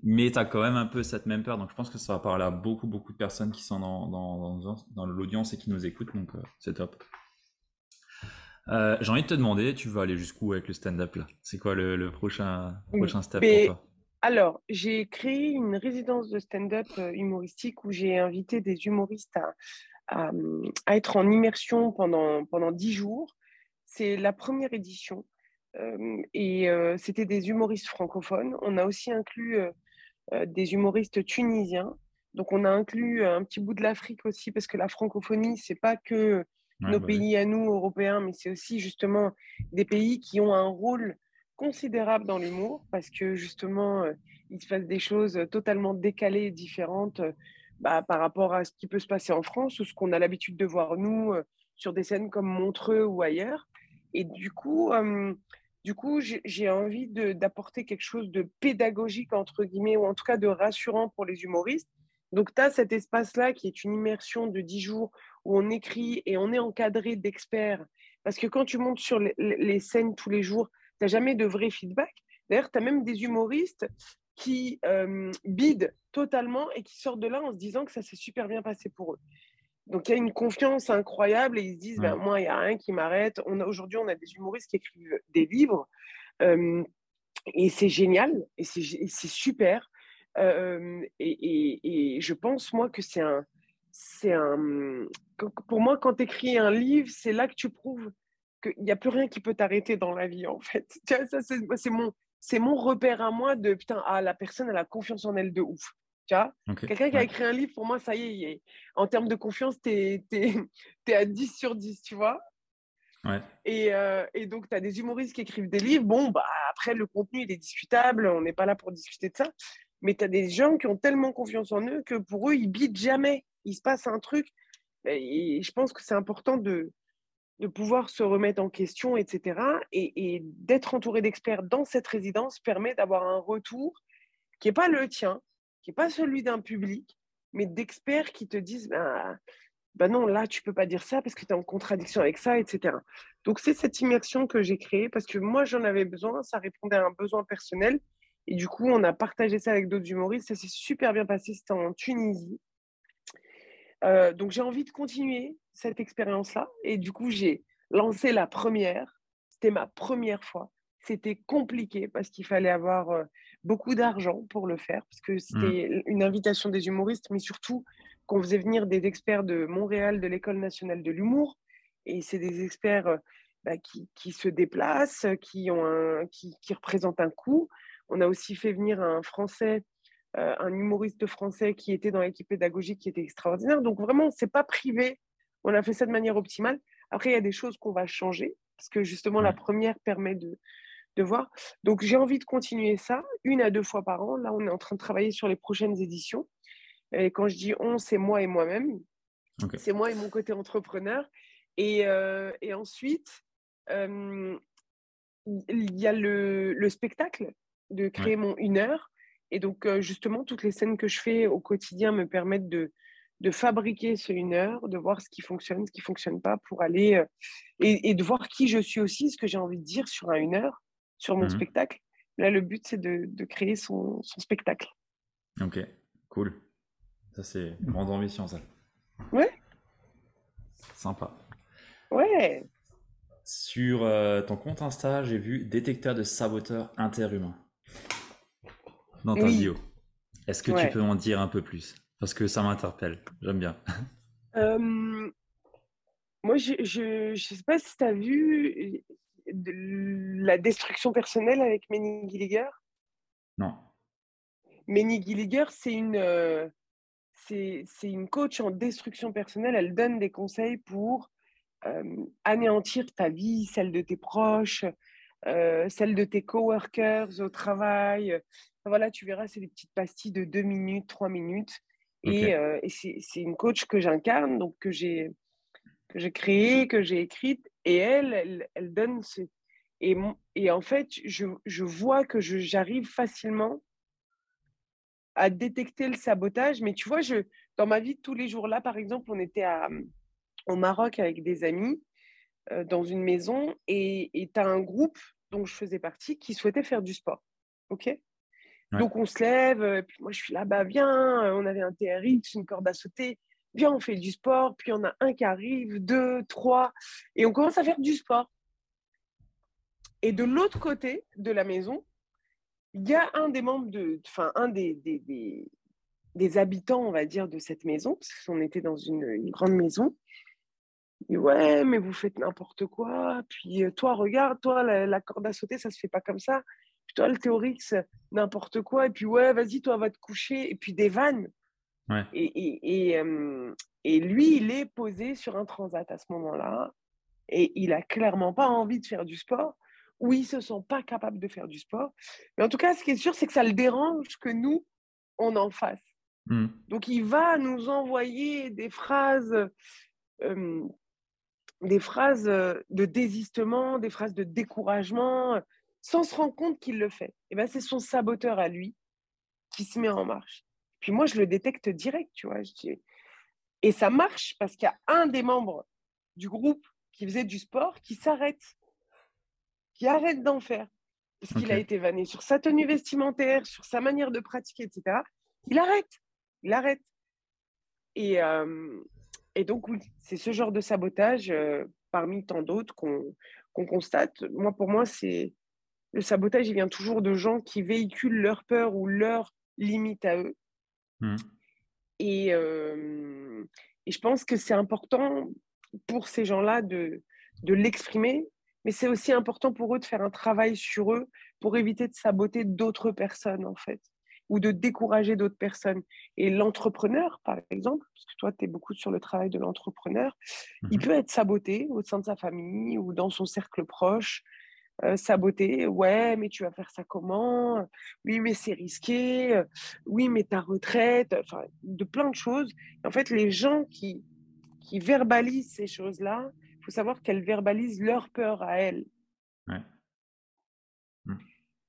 mais tu as quand même un peu cette même peur. Donc, je pense que ça va parler à beaucoup, beaucoup de personnes qui sont dans, dans, dans, l'audience et qui nous écoutent. Donc, euh, c'est top. Euh, j'ai envie de te demander, tu vas aller jusqu'où avec le stand-up là? C'est quoi le, prochain, prochain step pour toi? alors, j'ai créé une résidence de stand-up euh, humoristique où j'ai invité des humoristes à, être en immersion pendant, pendant 10 jours. C'est la première édition euh, et c'était des humoristes francophones. On a aussi inclus des humoristes tunisiens. Donc, on a inclus un petit bout de l'Afrique aussi parce que la francophonie, c'est pas que nos bah pays à nous, européens, mais c'est aussi justement des pays qui ont un rôle considérable dans l'humour parce que justement, euh, il se passe des choses totalement décalées et différentes euh, bah, par rapport à ce qui peut se passer en France ou ce qu'on a l'habitude de voir nous euh, sur des scènes comme Montreux ou ailleurs. Et du coup, du coup j'ai envie d'apporter quelque chose de pédagogique, entre guillemets, ou en tout cas de rassurant pour les humoristes. Donc, tu as cet espace-là qui est une immersion de 10 jours où on écrit et on est encadré d'experts. Parce que quand tu montes sur les, scènes tous les jours, tu n'as jamais de vrai feedback. D'ailleurs, tu as même des humoristes qui euh, bident totalement et qui sortent de là en se disant que ça s'est super bien passé pour eux. Donc, il y a une confiance incroyable et ils se disent, ben, moi, il n'y a rien qui m'arrête. Aujourd'hui, on a des humoristes qui écrivent des livres euh, et c'est génial et c'est super. Euh, et, et, je pense, moi, que c'est un, c'est un. Pour moi, quand tu écris un livre, c'est là que tu prouves qu'il n'y a plus rien qui peut t'arrêter dans la vie, en fait. ça, c'est mon, mon repère à moi de putain, ah, la personne, elle a confiance en elle de ouf. Tu vois Quelqu'un qui a écrit un livre, pour moi, ça y est, en termes de confiance, tu es, es, à 10 sur 10, tu vois ouais. et, euh, et, donc, tu as des humoristes qui écrivent des livres. Bon, bah, après, le contenu, il est discutable. On n'est pas là pour discuter de ça. Mais tu as des gens qui ont tellement confiance en eux que pour eux, ils bident jamais il se passe un truc. Et je pense que c'est important de, de pouvoir se remettre en question, etc. Et, d'être entouré d'experts dans cette résidence permet d'avoir un retour qui n'est pas le tien, qui n'est pas celui d'un public, mais d'experts qui te disent bah, bah, non, là, tu peux pas dire ça parce que tu es en contradiction avec ça, etc. Donc, c'est cette immersion que j'ai créée parce que moi, j'en avais besoin, ça répondait à un besoin personnel. Et du coup, on a partagé ça avec d'autres humoristes. Ça s'est super bien passé. C'était en Tunisie. Euh, donc j'ai envie de continuer cette expérience-là. Et du coup, j'ai lancé la première. C'était ma première fois. C'était compliqué parce qu'il fallait avoir euh, beaucoup d'argent pour le faire, parce que c'était mmh. une invitation des humoristes, mais surtout qu'on faisait venir des experts de Montréal, de l'École nationale de l'humour. Et c'est des experts euh, bah, qui, qui, se déplacent, qui, ont un, qui, qui représentent un coût. On a aussi fait venir un Français euh, un humoriste français qui était dans l'équipe pédagogique qui était extraordinaire. Donc vraiment, c'est pas privé. On a fait ça de manière optimale. Après, il y a des choses qu'on va changer parce que justement, la première permet de, de voir. Donc j'ai envie de continuer ça une à deux fois par an. Là, on est en train de travailler sur les prochaines éditions. Et quand je dis on, c'est moi et moi-même. C'est moi et mon côté entrepreneur. Et, euh, et ensuite, euh, il y a le, le, spectacle de créer mon une heure et donc, justement, toutes les scènes que je fais au quotidien me permettent de, de fabriquer ce une heure, de voir ce qui fonctionne, ce qui ne fonctionne pas pour aller et, de voir qui je suis aussi, ce que j'ai envie de dire sur un une heure, sur mon mmh spectacle. Là, le but, c'est de, de, créer son, son, spectacle. Ok, cool. Ça, c'est une grande ambition, ça. Ouais. Sympa. Ouais. Sur ton compte Insta, j'ai vu détecteur de saboteurs interhumains dans ta bio. Est-ce que tu peux en dire un peu plus? Parce que ça m'interpelle, j'aime bien. moi, je ne sais pas si tu as vu la destruction personnelle avec Ménie Gilliger? Non. Ménie Gilliger, c'est une, c'est une coach en destruction personnelle. Elle donne des conseils pour anéantir ta vie, celle de tes proches, celle de tes coworkers au travail, voilà, tu verras, c'est des petites pastilles de 2 minutes, 3 minutes. Et, euh, c'est une coach que j'incarne, donc que j'ai créée, que j'ai écrite. Et elle, elle, donne ce... Et, et en fait, je, je vois que j'arrive facilement à détecter le sabotage. Mais tu vois, je, dans ma vie de tous les jours, là, par exemple, on était à, au Maroc avec des amis euh, dans une maison et tu as un groupe dont je faisais partie qui souhaitait faire du sport. OK? Donc, on se lève, euh, puis moi, je suis là, bas viens, on avait un TRX, une corde à sauter, viens, on fait du sport, puis on a un qui arrive, deux, trois, et on commence à faire du sport. Et de l'autre côté de la maison, il y a un des membres de, enfin, un des, des, habitants, on va dire, de cette maison, parce qu'on était dans une, grande maison. Et ouais, mais vous faites n'importe quoi. Puis euh, toi, regarde, toi, la, corde à sauter, ça se fait pas comme ça. Puis toi, le théorix, n'importe quoi. Et puis ouais, vas-y, toi, va te coucher. Et puis des vannes. Ouais. Et, et, et, euh, et, lui, il est posé sur un transat à ce moment-là. Et il a clairement pas envie de faire du sport ou ils se sont pas capables de faire du sport. Mais en tout cas, ce qui est sûr, c'est que ça le dérange que nous, on en fasse. Mmh. Donc, il va nous envoyer des phrases, des phrases de désistement, des phrases de découragement, sans se rendre compte qu'il le fait. Et ben, c'est son saboteur à lui qui se met en marche. Puis moi, je le détecte direct, tu vois. Et ça marche parce qu'il y a un des membres du groupe qui faisait du sport qui s'arrête qui arrête d'en faire parce qu'il a été vanné sur sa tenue vestimentaire, sur sa manière de pratiquer, etc. Il arrête, il arrête. Et, et donc, oui, c'est ce genre de sabotage parmi tant d'autres qu'on constate. Moi, pour moi, c'est le sabotage, il vient toujours de gens qui véhiculent leur peur ou leur limite à eux. Mmh. Et, et je pense que c'est important pour ces gens-là de, de l'exprimer mais c'est aussi important pour eux de faire un travail sur eux pour éviter de saboter d'autres personnes, en fait, ou de décourager d'autres personnes. Et l'entrepreneur, par exemple, parce que toi, tu es beaucoup sur le travail de l'entrepreneur, il mmh peut être saboté au sein de sa famille ou dans son cercle proche. Euh, saboté, ouais, mais tu vas faire ça comment? Oui, mais c'est risqué. Oui, mais ta retraite, enfin, de plein de choses. en fait, les gens qui, qui verbalisent ces choses-là, il faut savoir qu'elles verbalisent leur peur à elles. Mmh.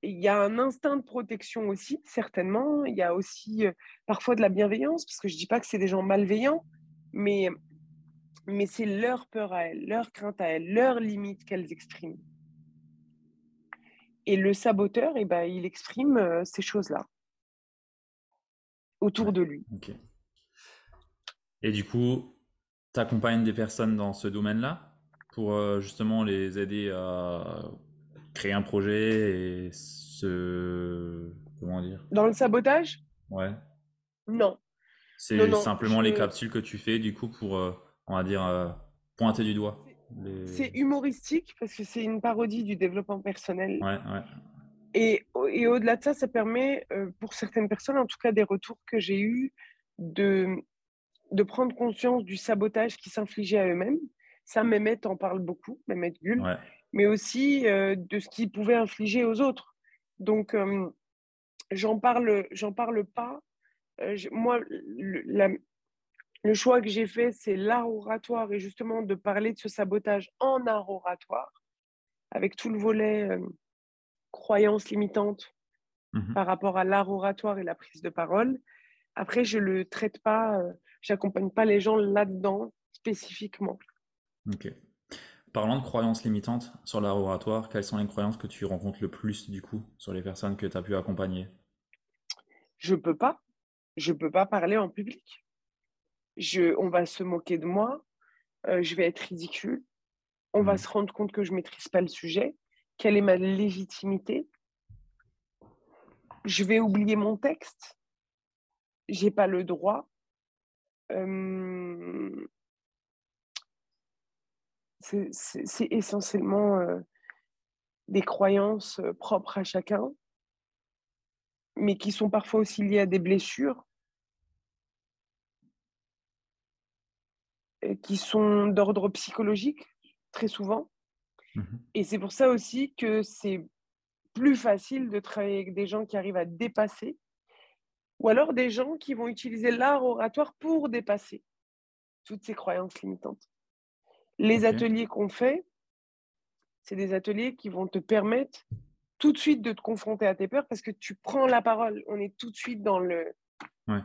Il y a un instinct de protection aussi, certainement. Il y a aussi euh, parfois de la bienveillance, parce que je ne dis pas que c'est des gens malveillants, mais, mais c'est leur peur à elles, leur crainte à elles, leurs limites qu'elles expriment. Et le saboteur, eh ben, il exprime euh, ces choses-là autour de lui. Et du coup, tu accompagnes des personnes dans ce domaine-là pour euh, justement les aider à créer un projet et se. Comment dire? Dans le sabotage? Ouais. Non. C'est simplement les capsules que tu fais du coup pour, euh, on va dire, pointer du doigt. C'est humoristique parce que c'est une parodie du développement personnel. Ouais, ouais. Et, et au-delà de ça, ça permet, pour certaines personnes, en tout cas des retours que j'ai eus, de, de prendre conscience du sabotage qui s'infligeait à eux-mêmes. Ça, Mehmet en parle beaucoup, Mehmet Gull, mais aussi euh, de ce qu'il pouvait infliger aux autres. Donc, euh, j'en parle, j'en parle pas. Euh, moi, le, le, choix que j'ai fait, c'est l'art oratoire et justement de parler de ce sabotage en art oratoire, avec tout le volet croyances limitantes mmh par rapport à l'art oratoire et la prise de parole. Après, je ne le traite pas j'accompagne pas les gens là-dedans spécifiquement. Ok. Parlant de croyances limitantes sur l'art oratoire, quelles sont les croyances que tu rencontres le plus du coup sur les personnes que tu as pu accompagner? Je peux pas. Je peux pas parler en public. Je, on va se moquer de moi. Euh, je vais être ridicule. On va mmh. se rendre compte que je maîtrise pas le sujet. Quelle est ma légitimité Je vais oublier mon texte. J'ai pas le droit c'est essentiellement des croyances propres à chacun, mais qui sont parfois aussi liées à des blessures, qui sont d'ordre psychologique, très souvent. Mmh et c'est pour ça aussi que c'est plus facile de travailler avec des gens qui arrivent à dépasser ou alors des gens qui vont utiliser l'art oratoire pour dépasser toutes ces croyances limitantes. Les ateliers qu'on fait, c'est des ateliers qui vont te permettre tout de suite de te confronter à tes peurs parce que tu prends la parole. On est tout de suite dans le,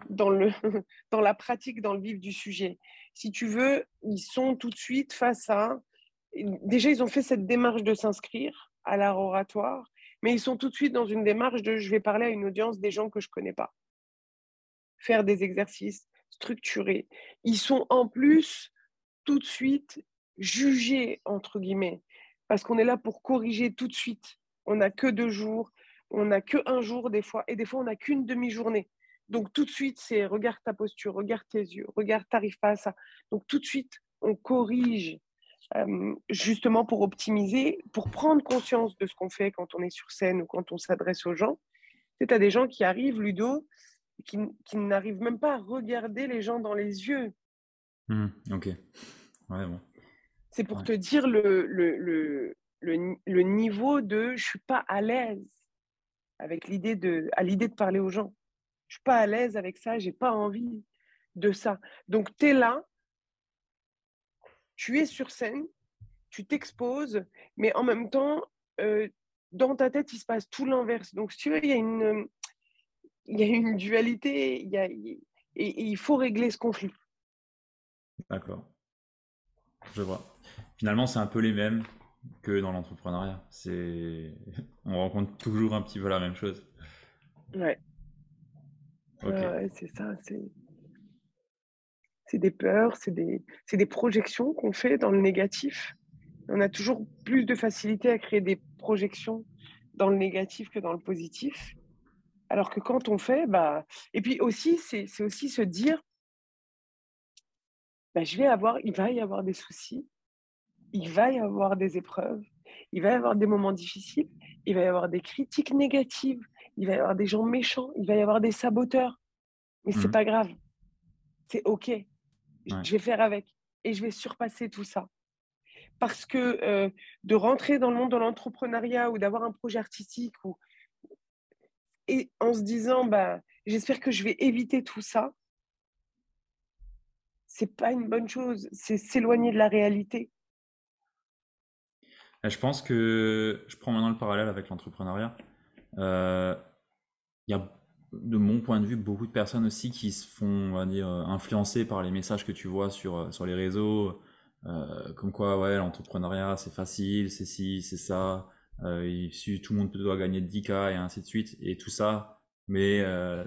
dans, le, (laughs) dans la pratique, dans le vif du sujet. Si tu veux, ils sont tout de suite face à... Déjà, ils ont fait cette démarche de s'inscrire à l'art oratoire, mais ils sont tout de suite dans une démarche de je vais parler à une audience des gens que je ne connais pas. Faire des exercices structurés. Ils sont en plus tout de suite jugés, entre guillemets, parce qu'on est là pour corriger tout de suite. On n'a que deux jours, on n'a que un jour des fois, et des fois on n'a qu'une demi-journée. Donc tout de suite, c'est regarde ta posture, regarde tes yeux, regarde, t'arrives pas à ça. Donc tout de suite, on corrige justement pour optimiser, pour prendre conscience de ce qu'on fait quand on est sur scène ou quand on s'adresse aux gens. Tu as des gens qui arrivent, Ludo, qui, qui n'arrivent même pas à regarder les gens dans les yeux. Mmh, ok. Ouais, bon. C'est pour te dire le, le, le, le, niveau de je suis pas à l'aise avec l'idée de, à l'idée de parler aux gens. Je suis pas à l'aise avec ça, j'ai pas envie de ça. Donc tu es là, tu es sur scène, tu t'exposes, mais en même temps, euh, dans ta tête, il se passe tout l'inverse. Donc si tu veux, il y a une, il y a une dualité, il y a, et, et il faut régler ce conflit. D'accord. Je vois. Finalement, c'est un peu les mêmes que dans l'entrepreneuriat. C'est, (laughs) on rencontre toujours un petit peu la même chose. Ouais c'est ça, c'est des peurs, c'est des, des projections qu'on fait dans le négatif. On a toujours plus de facilité à créer des projections dans le négatif que dans le positif. Alors que quand on fait, bah, et puis aussi, c'est aussi se dire, bah, je vais avoir, il va y avoir des soucis, il va y avoir des épreuves, il va y avoir des moments difficiles, il va y avoir des critiques négatives, il va y avoir des gens méchants, il va y avoir des saboteurs. Mais c'est mmh. pas grave. C'est OK. Je vais faire avec. Et je vais surpasser tout ça. Parce que euh, de rentrer dans le monde de l'entrepreneuriat ou d'avoir un projet artistique ou... et en se disant bah, j'espère que je vais éviter tout ça, c'est pas une bonne chose. C'est s'éloigner de la réalité. Je pense que je prends maintenant le parallèle avec l'entrepreneuriat. Euh, il y a, de mon point de vue, beaucoup de personnes aussi qui se font, dire, influencer par les messages que tu vois sur, euh, sur les réseaux, euh, comme quoi, ouais, l'entrepreneuriat, c'est facile, c'est ci, c'est ça, euh, tout le monde doit gagner 10K et ainsi de suite, et tout ça, mais euh,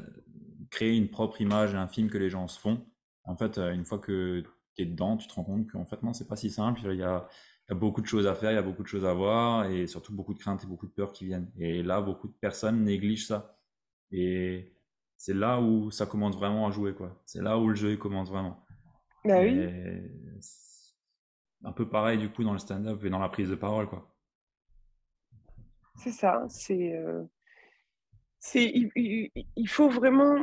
créer une propre image et un film que les gens se font, en fait, une fois que tu es dedans, tu te rends compte qu'en fait, non, c'est pas si simple, il y a, y a beaucoup de choses à faire, il y a beaucoup de choses à voir, et surtout beaucoup de craintes et beaucoup de peurs qui viennent. Et là, beaucoup de personnes négligent ça. Et c'est là où ça commence vraiment à jouer, quoi. C'est là où le jeu commence vraiment. Bah oui. Un peu pareil, du coup, dans le stand-up et dans la prise de parole, quoi. C'est ça. C'est. Euh, il, il, faut vraiment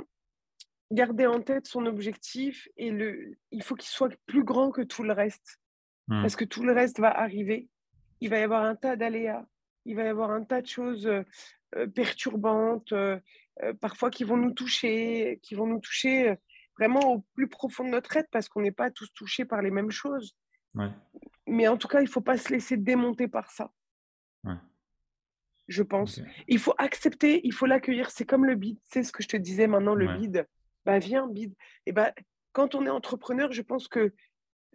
garder en tête son objectif et le, il faut qu'il soit plus grand que tout le reste. Mmh. Parce que tout le reste va arriver. Il va y avoir un tas d'aléas. Il va y avoir un tas de choses euh, euh, perturbantes, euh, parfois qui vont nous toucher, qui vont nous toucher vraiment au plus profond de notre être parce qu'on n'est pas tous touchés par les mêmes choses. Mais en tout cas, il ne faut pas se laisser démonter par ça. Je pense. Il faut accepter, il faut l'accueillir. C'est comme le bide. C'est ce que je te disais maintenant, le bide. Bah, viens, bide. Et bah, quand on est entrepreneur, je pense que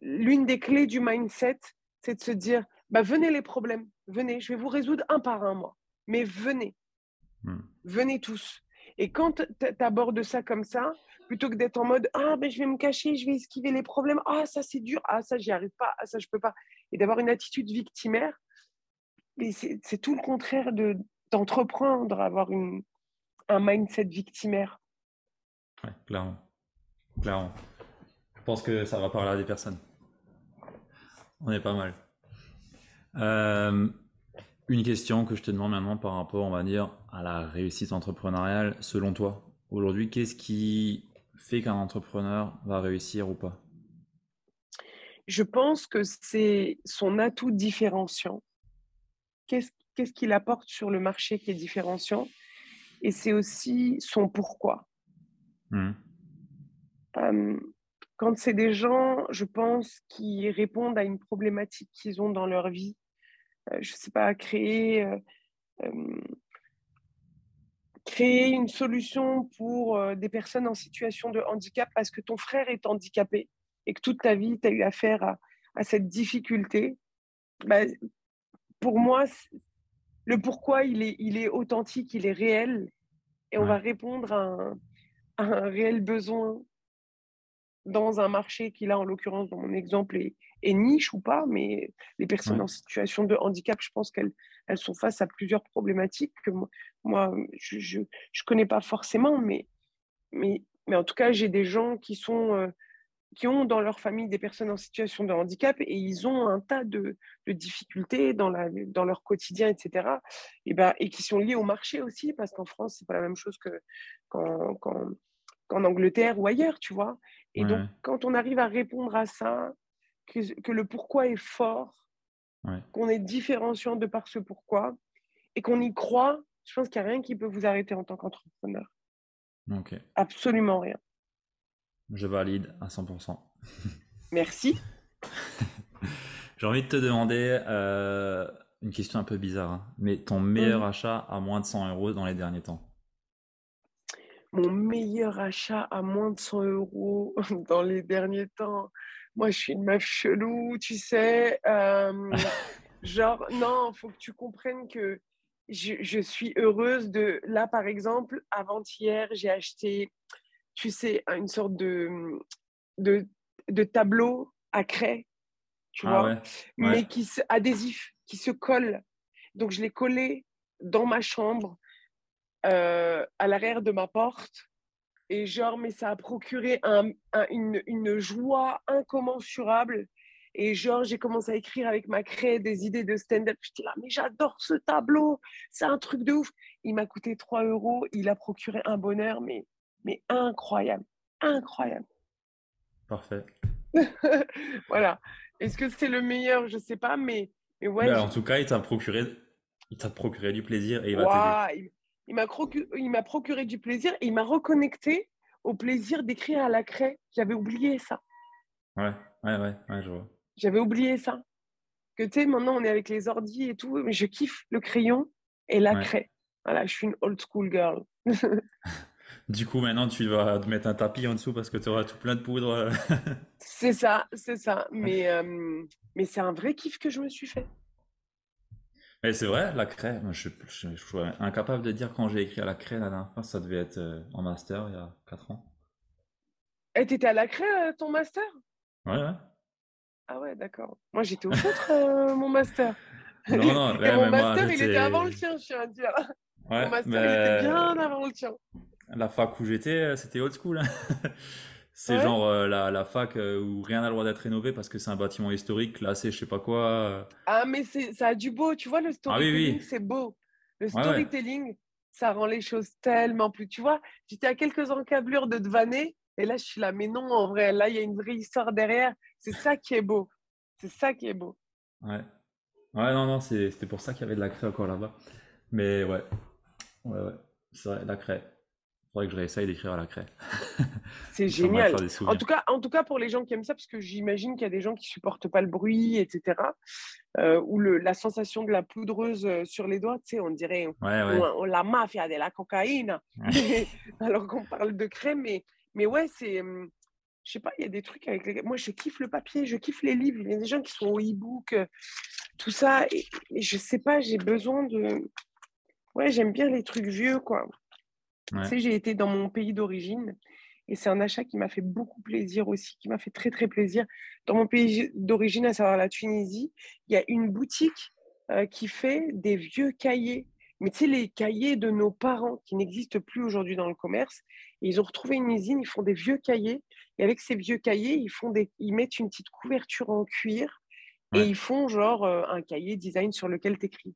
l'une des clés du mindset, c'est de se dire bah, venez les problèmes, venez, je vais vous résoudre un par un, moi. Mais venez. Hmm. Venez tous. Et quand tu abordes ça comme ça, plutôt que d'être en mode Ah, ben, je vais me cacher, je vais esquiver les problèmes, ah, ça c'est dur, ah, ça j'y arrive pas, ah, ça je peux pas, et d'avoir une attitude victimaire, c'est tout le contraire d'entreprendre, avoir une, un mindset victimaire. Ouais, clairement. Clairement. Je pense que ça va parler à des personnes. On est pas mal. Euh, une question que je te demande maintenant par rapport, on va dire, à la réussite entrepreneuriale, selon toi, aujourd'hui, qu'est-ce qui fait qu'un entrepreneur va réussir ou pas? Je pense que c'est son atout différenciant. Qu'est-ce qu'il apporte sur le marché qui est différenciant? Et c'est aussi son pourquoi. Mmh. Quand c'est des gens, je pense, qui répondent à une problématique qu'ils ont dans leur vie, je ne sais pas, créer créer une solution pour euh, des personnes en situation de handicap parce que ton frère est handicapé et que toute ta vie, tu as eu affaire à, à cette difficulté, bah, pour moi, le pourquoi, il est, il est authentique, il est réel. Et on va répondre à un, à un, réel besoin dans un marché qui, là, en l'occurrence, dans mon exemple, est, est, niche ou pas, mais les personnes en situation de handicap, je pense qu'elles elles sont face à plusieurs problématiques que moi, moi je ne connais pas forcément, mais, mais, mais en tout cas, j'ai des gens qui sont... Euh, qui ont dans leur famille des personnes en situation de handicap et ils ont un tas de, de difficultés dans, la, dans leur quotidien, etc. Et, ben, et qui sont liées au marché aussi, parce qu'en France, c'est pas la même chose qu'en, qu'en, Angleterre ou ailleurs, tu vois. Et donc, quand on arrive à répondre à ça, que, que le pourquoi est fort, qu'on est différenciant de par ce pourquoi, et qu'on y croit, je pense qu'il n'y a rien qui peut vous arrêter en tant qu'entrepreneur. Absolument rien. Je valide à 100%. Merci. (laughs) J'ai envie de te demander euh, une question un peu bizarre, hein, mais ton meilleur achat à moins de 100 euros dans les derniers temps? Mon meilleur achat à moins de 100 euros (laughs) dans les derniers temps Moi, je suis une meuf chelou, tu sais. (laughs) Euh, genre, non, il faut que tu comprennes que je, je, suis heureuse de... Là, par exemple, avant-hier, j'ai acheté tu sais, une sorte de, de, de tableau à craie, tu ah vois, mais qui adhésif, qui se colle. Donc, je l'ai collé dans ma chambre, euh, à l'arrière de ma porte. Et genre, mais ça a procuré un, une, une, joie incommensurable. Et genre, j'ai commencé à écrire avec ma craie des idées de stand-up. J'étais là, mais j'adore ce tableau, c'est un truc de ouf. Il m'a coûté 3 euros, il a procuré un bonheur, mais mais incroyable, incroyable. Parfait. (laughs) voilà. Est-ce que c'est le meilleur? Je ne sais pas, mais, mais ouais. Ben, en tout cas, il t'a procuré, il t'a procuré du plaisir et il va Il, m'a procuré, procuré du plaisir et il m'a reconnecté au plaisir d'écrire à la craie. J'avais oublié ça. Ouais, ouais, ouais, ouais je vois. J'avais oublié ça. Que tu sais, maintenant on est avec les ordis et tout, mais je kiffe le crayon et la craie. Voilà, je suis une old school girl. (laughs) Du coup, maintenant, tu vas te mettre un tapis en dessous parce que tu auras tout plein de poudre. (laughs) c'est ça, c'est ça. Mais, euh, mais c'est un vrai kiff que je me suis fait. Mais c'est vrai, la craie, je, suis incapable de dire quand j'ai écrit à la craie la dernière fois, ça devait être euh, en master il y a 4 ans. Et t'étais à la craie, euh, ton master? Ouais, ouais. Ah ouais, d'accord. Moi, j'étais au centre, mon master. (laughs) Non, non, Et mon master, il était avant le tien, je tiens à dire. mon master, il était bien avant le tien. La fac où j'étais, euh, c'était old school. Hein. (laughs) c'est genre euh, la, la, fac euh, où rien n'a le droit d'être rénové parce que c'est un bâtiment historique, classé, je sais pas quoi. Ah, mais ça a du beau, tu vois, le ah storytelling, c'est beau. Le storytelling, ça rend les choses tellement plus. Tu vois, j'étais à quelques encablures de Dvané, et là, je suis là, mais non, en vrai, là, il y a une vraie histoire derrière. C'est ça qui est beau. C'est ça qui est beau. Ouais. Ouais, non, non, c'était pour ça qu'il y avait de la craie encore là-bas. Mais ouais. Ouais, ouais. C'est vrai, la craie faudrait que je réessaye d'écrire à la craie. (laughs) C'est génial. En tout, cas, en tout cas, pour les gens qui aiment ça, parce que j'imagine qu'il y a des gens qui supportent pas le bruit, etc. Euh, ou le, la sensation de la poudreuse euh, sur les doigts, tu sais, on dirait la mafia de la cocaïne, (laughs) alors qu'on parle de crème. Mais, mais ouais, c'est. Hum, je sais pas, il y a des trucs avec les. Moi, je kiffe le papier, je kiffe les livres. Il y a des gens qui sont au e-book, euh, tout ça. Et, et je sais pas, j'ai besoin de. Ouais, j'aime bien les trucs vieux, quoi. Tu sais, j'ai été dans mon pays d'origine et c'est un achat qui m'a fait beaucoup plaisir aussi, qui m'a fait très très plaisir. Dans mon pays d'origine, à savoir la Tunisie, il y a une boutique euh, qui fait des vieux cahiers. Mais tu sais, les cahiers de nos parents qui n'existent plus aujourd'hui dans le commerce. ils ont retrouvé une usine, ils font des vieux cahiers. Et avec ces vieux cahiers, ils, font des, ils mettent une petite couverture en cuir et ils font genre euh, un cahier design sur lequel tu écris.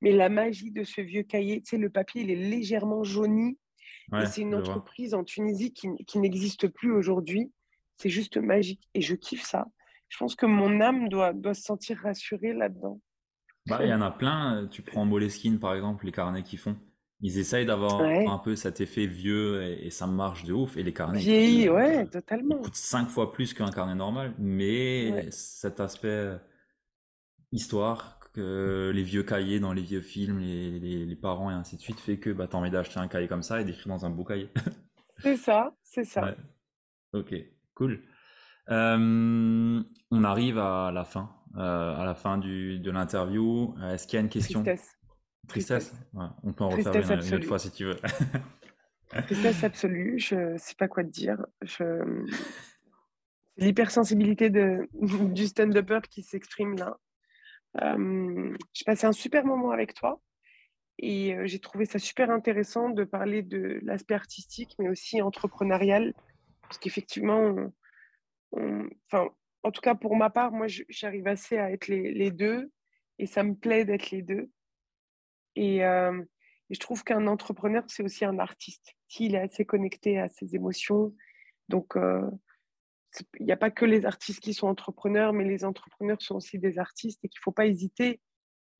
Mais la magie de ce vieux cahier, tu sais, le papier, il est légèrement jauni c'est une entreprise en Tunisie qui, qui n'existe plus aujourd'hui. C'est juste magique et je kiffe ça. Je pense que mon âme doit, doit se sentir rassurée là-dedans. Bah, il y en a plein. Tu prends Moleskine, par exemple, les carnets qu'ils font. Ils essayent d'avoir un peu cet effet vieux et, ça marche de ouf. Et les carnets. Vieillis, ouais, totalement. Ils coûtent cinq fois plus qu'un carnet normal. Mais cet aspect histoire que les vieux cahiers dans les vieux films, les, parents et ainsi de suite, fait que bah, tu as envie d'acheter un cahier comme ça et d'écrire dans un beau cahier. (laughs) c'est ça, c'est ça. Ok, cool. Euh, on arrive à la fin, euh, à la fin du, de l'interview. Est-ce qu'il y a une question? Tristesse. Tristesse, On peut en refaire une, une, autre fois si tu veux. (laughs) Tristesse absolue, je ne sais pas quoi te dire. Je... L'hypersensibilité de... (laughs) du stand-upper qui s'exprime là. J'ai passé un super moment avec toi et j'ai trouvé ça super intéressant de parler de l'aspect artistique, mais aussi entrepreneurial, parce qu'effectivement, enfin, en tout cas pour ma part, moi j'arrive assez à être les, deux et ça me plaît d'être les deux. Et, et je trouve qu'un entrepreneur, c'est aussi un artiste, s'il est assez connecté à ses émotions. Donc, il n'y a pas que les artistes qui sont entrepreneurs, mais les entrepreneurs sont aussi des artistes et qu'il ne faut pas hésiter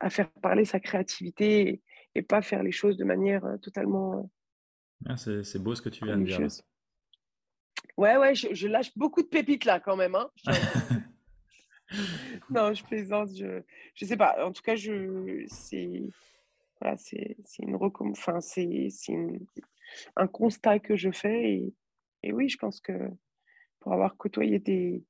à faire parler sa créativité et, pas faire les choses de manière euh, totalement. Euh, ah, c'est beau ce que tu viens de dire. Ouais, ouais, je, lâche beaucoup de pépites là quand même. Hein. (laughs) (laughs) non, je plaisante. Je ne sais pas. En tout cas, je c'est voilà, c'est une enfin, c'est un constat que je fais et, et oui, je pense que pour avoir côtoyé des,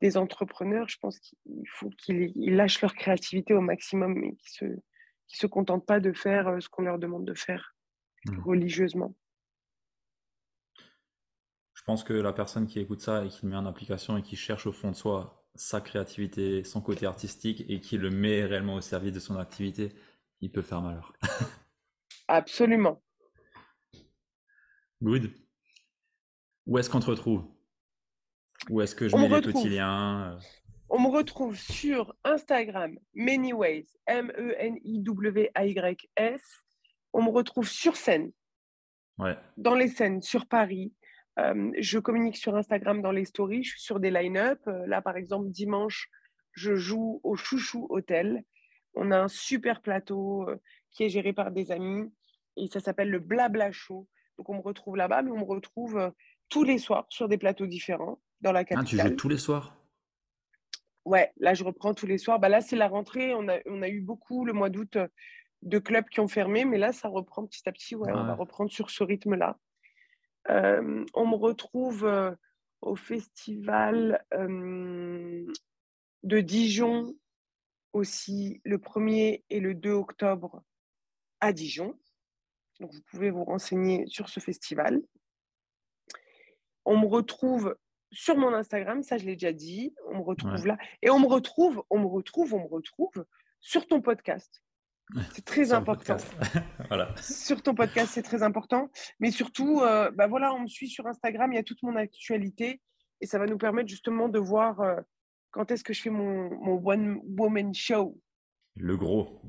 des entrepreneurs, je pense qu'il faut qu'ils lâchent leur créativité au maximum et qu'ils ne se, se contentent pas de faire euh, ce qu'on leur demande de faire mmh. religieusement. Je pense que la personne qui écoute ça et qui le met en application et qui cherche au fond de soi sa créativité, son côté artistique et qui le met réellement au service de son activité, il peut faire malheur. (laughs) Absolument. Good. Où est-ce qu'on te retrouve? Où est-ce que je mets les petits liens euh? On me retrouve sur Instagram, Manyways, M-E-N-I-W-A-Y-S. On me retrouve sur scène, ouais. dans les scènes, sur Paris. Euh, je communique sur Instagram dans les stories, je suis sur des line-up. Euh, là, par exemple, dimanche, je joue au Chouchou Hotel. On a un super plateau qui est géré par des amis et ça s'appelle le Blabla Show. Donc, on me retrouve là-bas, mais on me retrouve tous les soirs sur des plateaux différents dans la capitale. Ah, tu joues tous les soirs? Ouais, là, je reprends tous les soirs. Bah, là, c'est la rentrée. On a, on a eu beaucoup le mois d'août euh, de clubs qui ont fermé, mais là, ça reprend petit à petit. Ouais, on va reprendre sur ce rythme-là. Euh, on me retrouve euh, au festival de Dijon aussi le 1er et le 2 octobre à Dijon. Donc, vous pouvez vous renseigner sur ce festival. On me retrouve sur mon Instagram, ça je l'ai déjà dit, on me retrouve là. Et on me retrouve, on me retrouve, on me retrouve sur ton podcast. C'est très important. (laughs) voilà. Sur ton podcast, c'est très important. Mais surtout, euh, bah voilà, on me suit sur Instagram, il y a toute mon actualité et ça va nous permettre justement de voir euh, quand est-ce que je fais mon, mon One Woman Show. Le gros.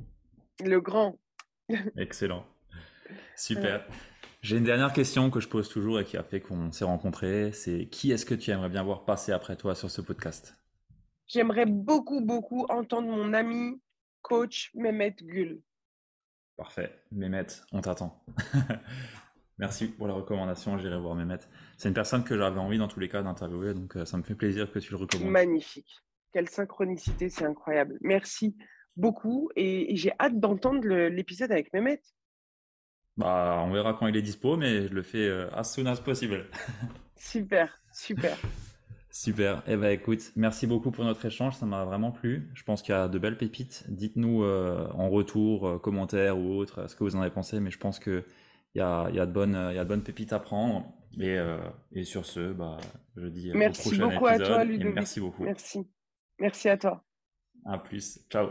Le grand. Excellent. (laughs) Super. J'ai une dernière question que je pose toujours et qui a fait qu'on s'est rencontrés. C'est qui est-ce que tu aimerais bien voir passer après toi sur ce podcast? J'aimerais beaucoup, beaucoup entendre mon ami, coach Mehmet Gül. Parfait. Mehmet, on t'attend. (laughs) Merci pour la recommandation. J'irai voir Mehmet. C'est une personne que j'avais envie dans tous les cas d'interviewer, donc euh, ça me fait plaisir que tu le recommandes. Magnifique. Quelle synchronicité, c'est incroyable. Merci beaucoup et j'ai hâte d'entendre l'épisode avec Mehmet. Bah, on verra quand il est dispo, mais je le fais euh, as soon as possible. (laughs) super, super. Super. Eh ben, écoute, merci beaucoup pour notre échange. Ça m'a vraiment plu. Je pense qu'il y a de belles pépites. Dites-nous euh, en retour, euh, commentaires ou autre, ce que vous en avez pensé. Mais je pense qu'il y a, y, a de bonnes, y a de bonnes pépites à prendre. Et, et sur ce, bah, je dis merci beaucoup à toi, Ludovic. merci beaucoup. Merci. Merci à toi. À plus. Ciao.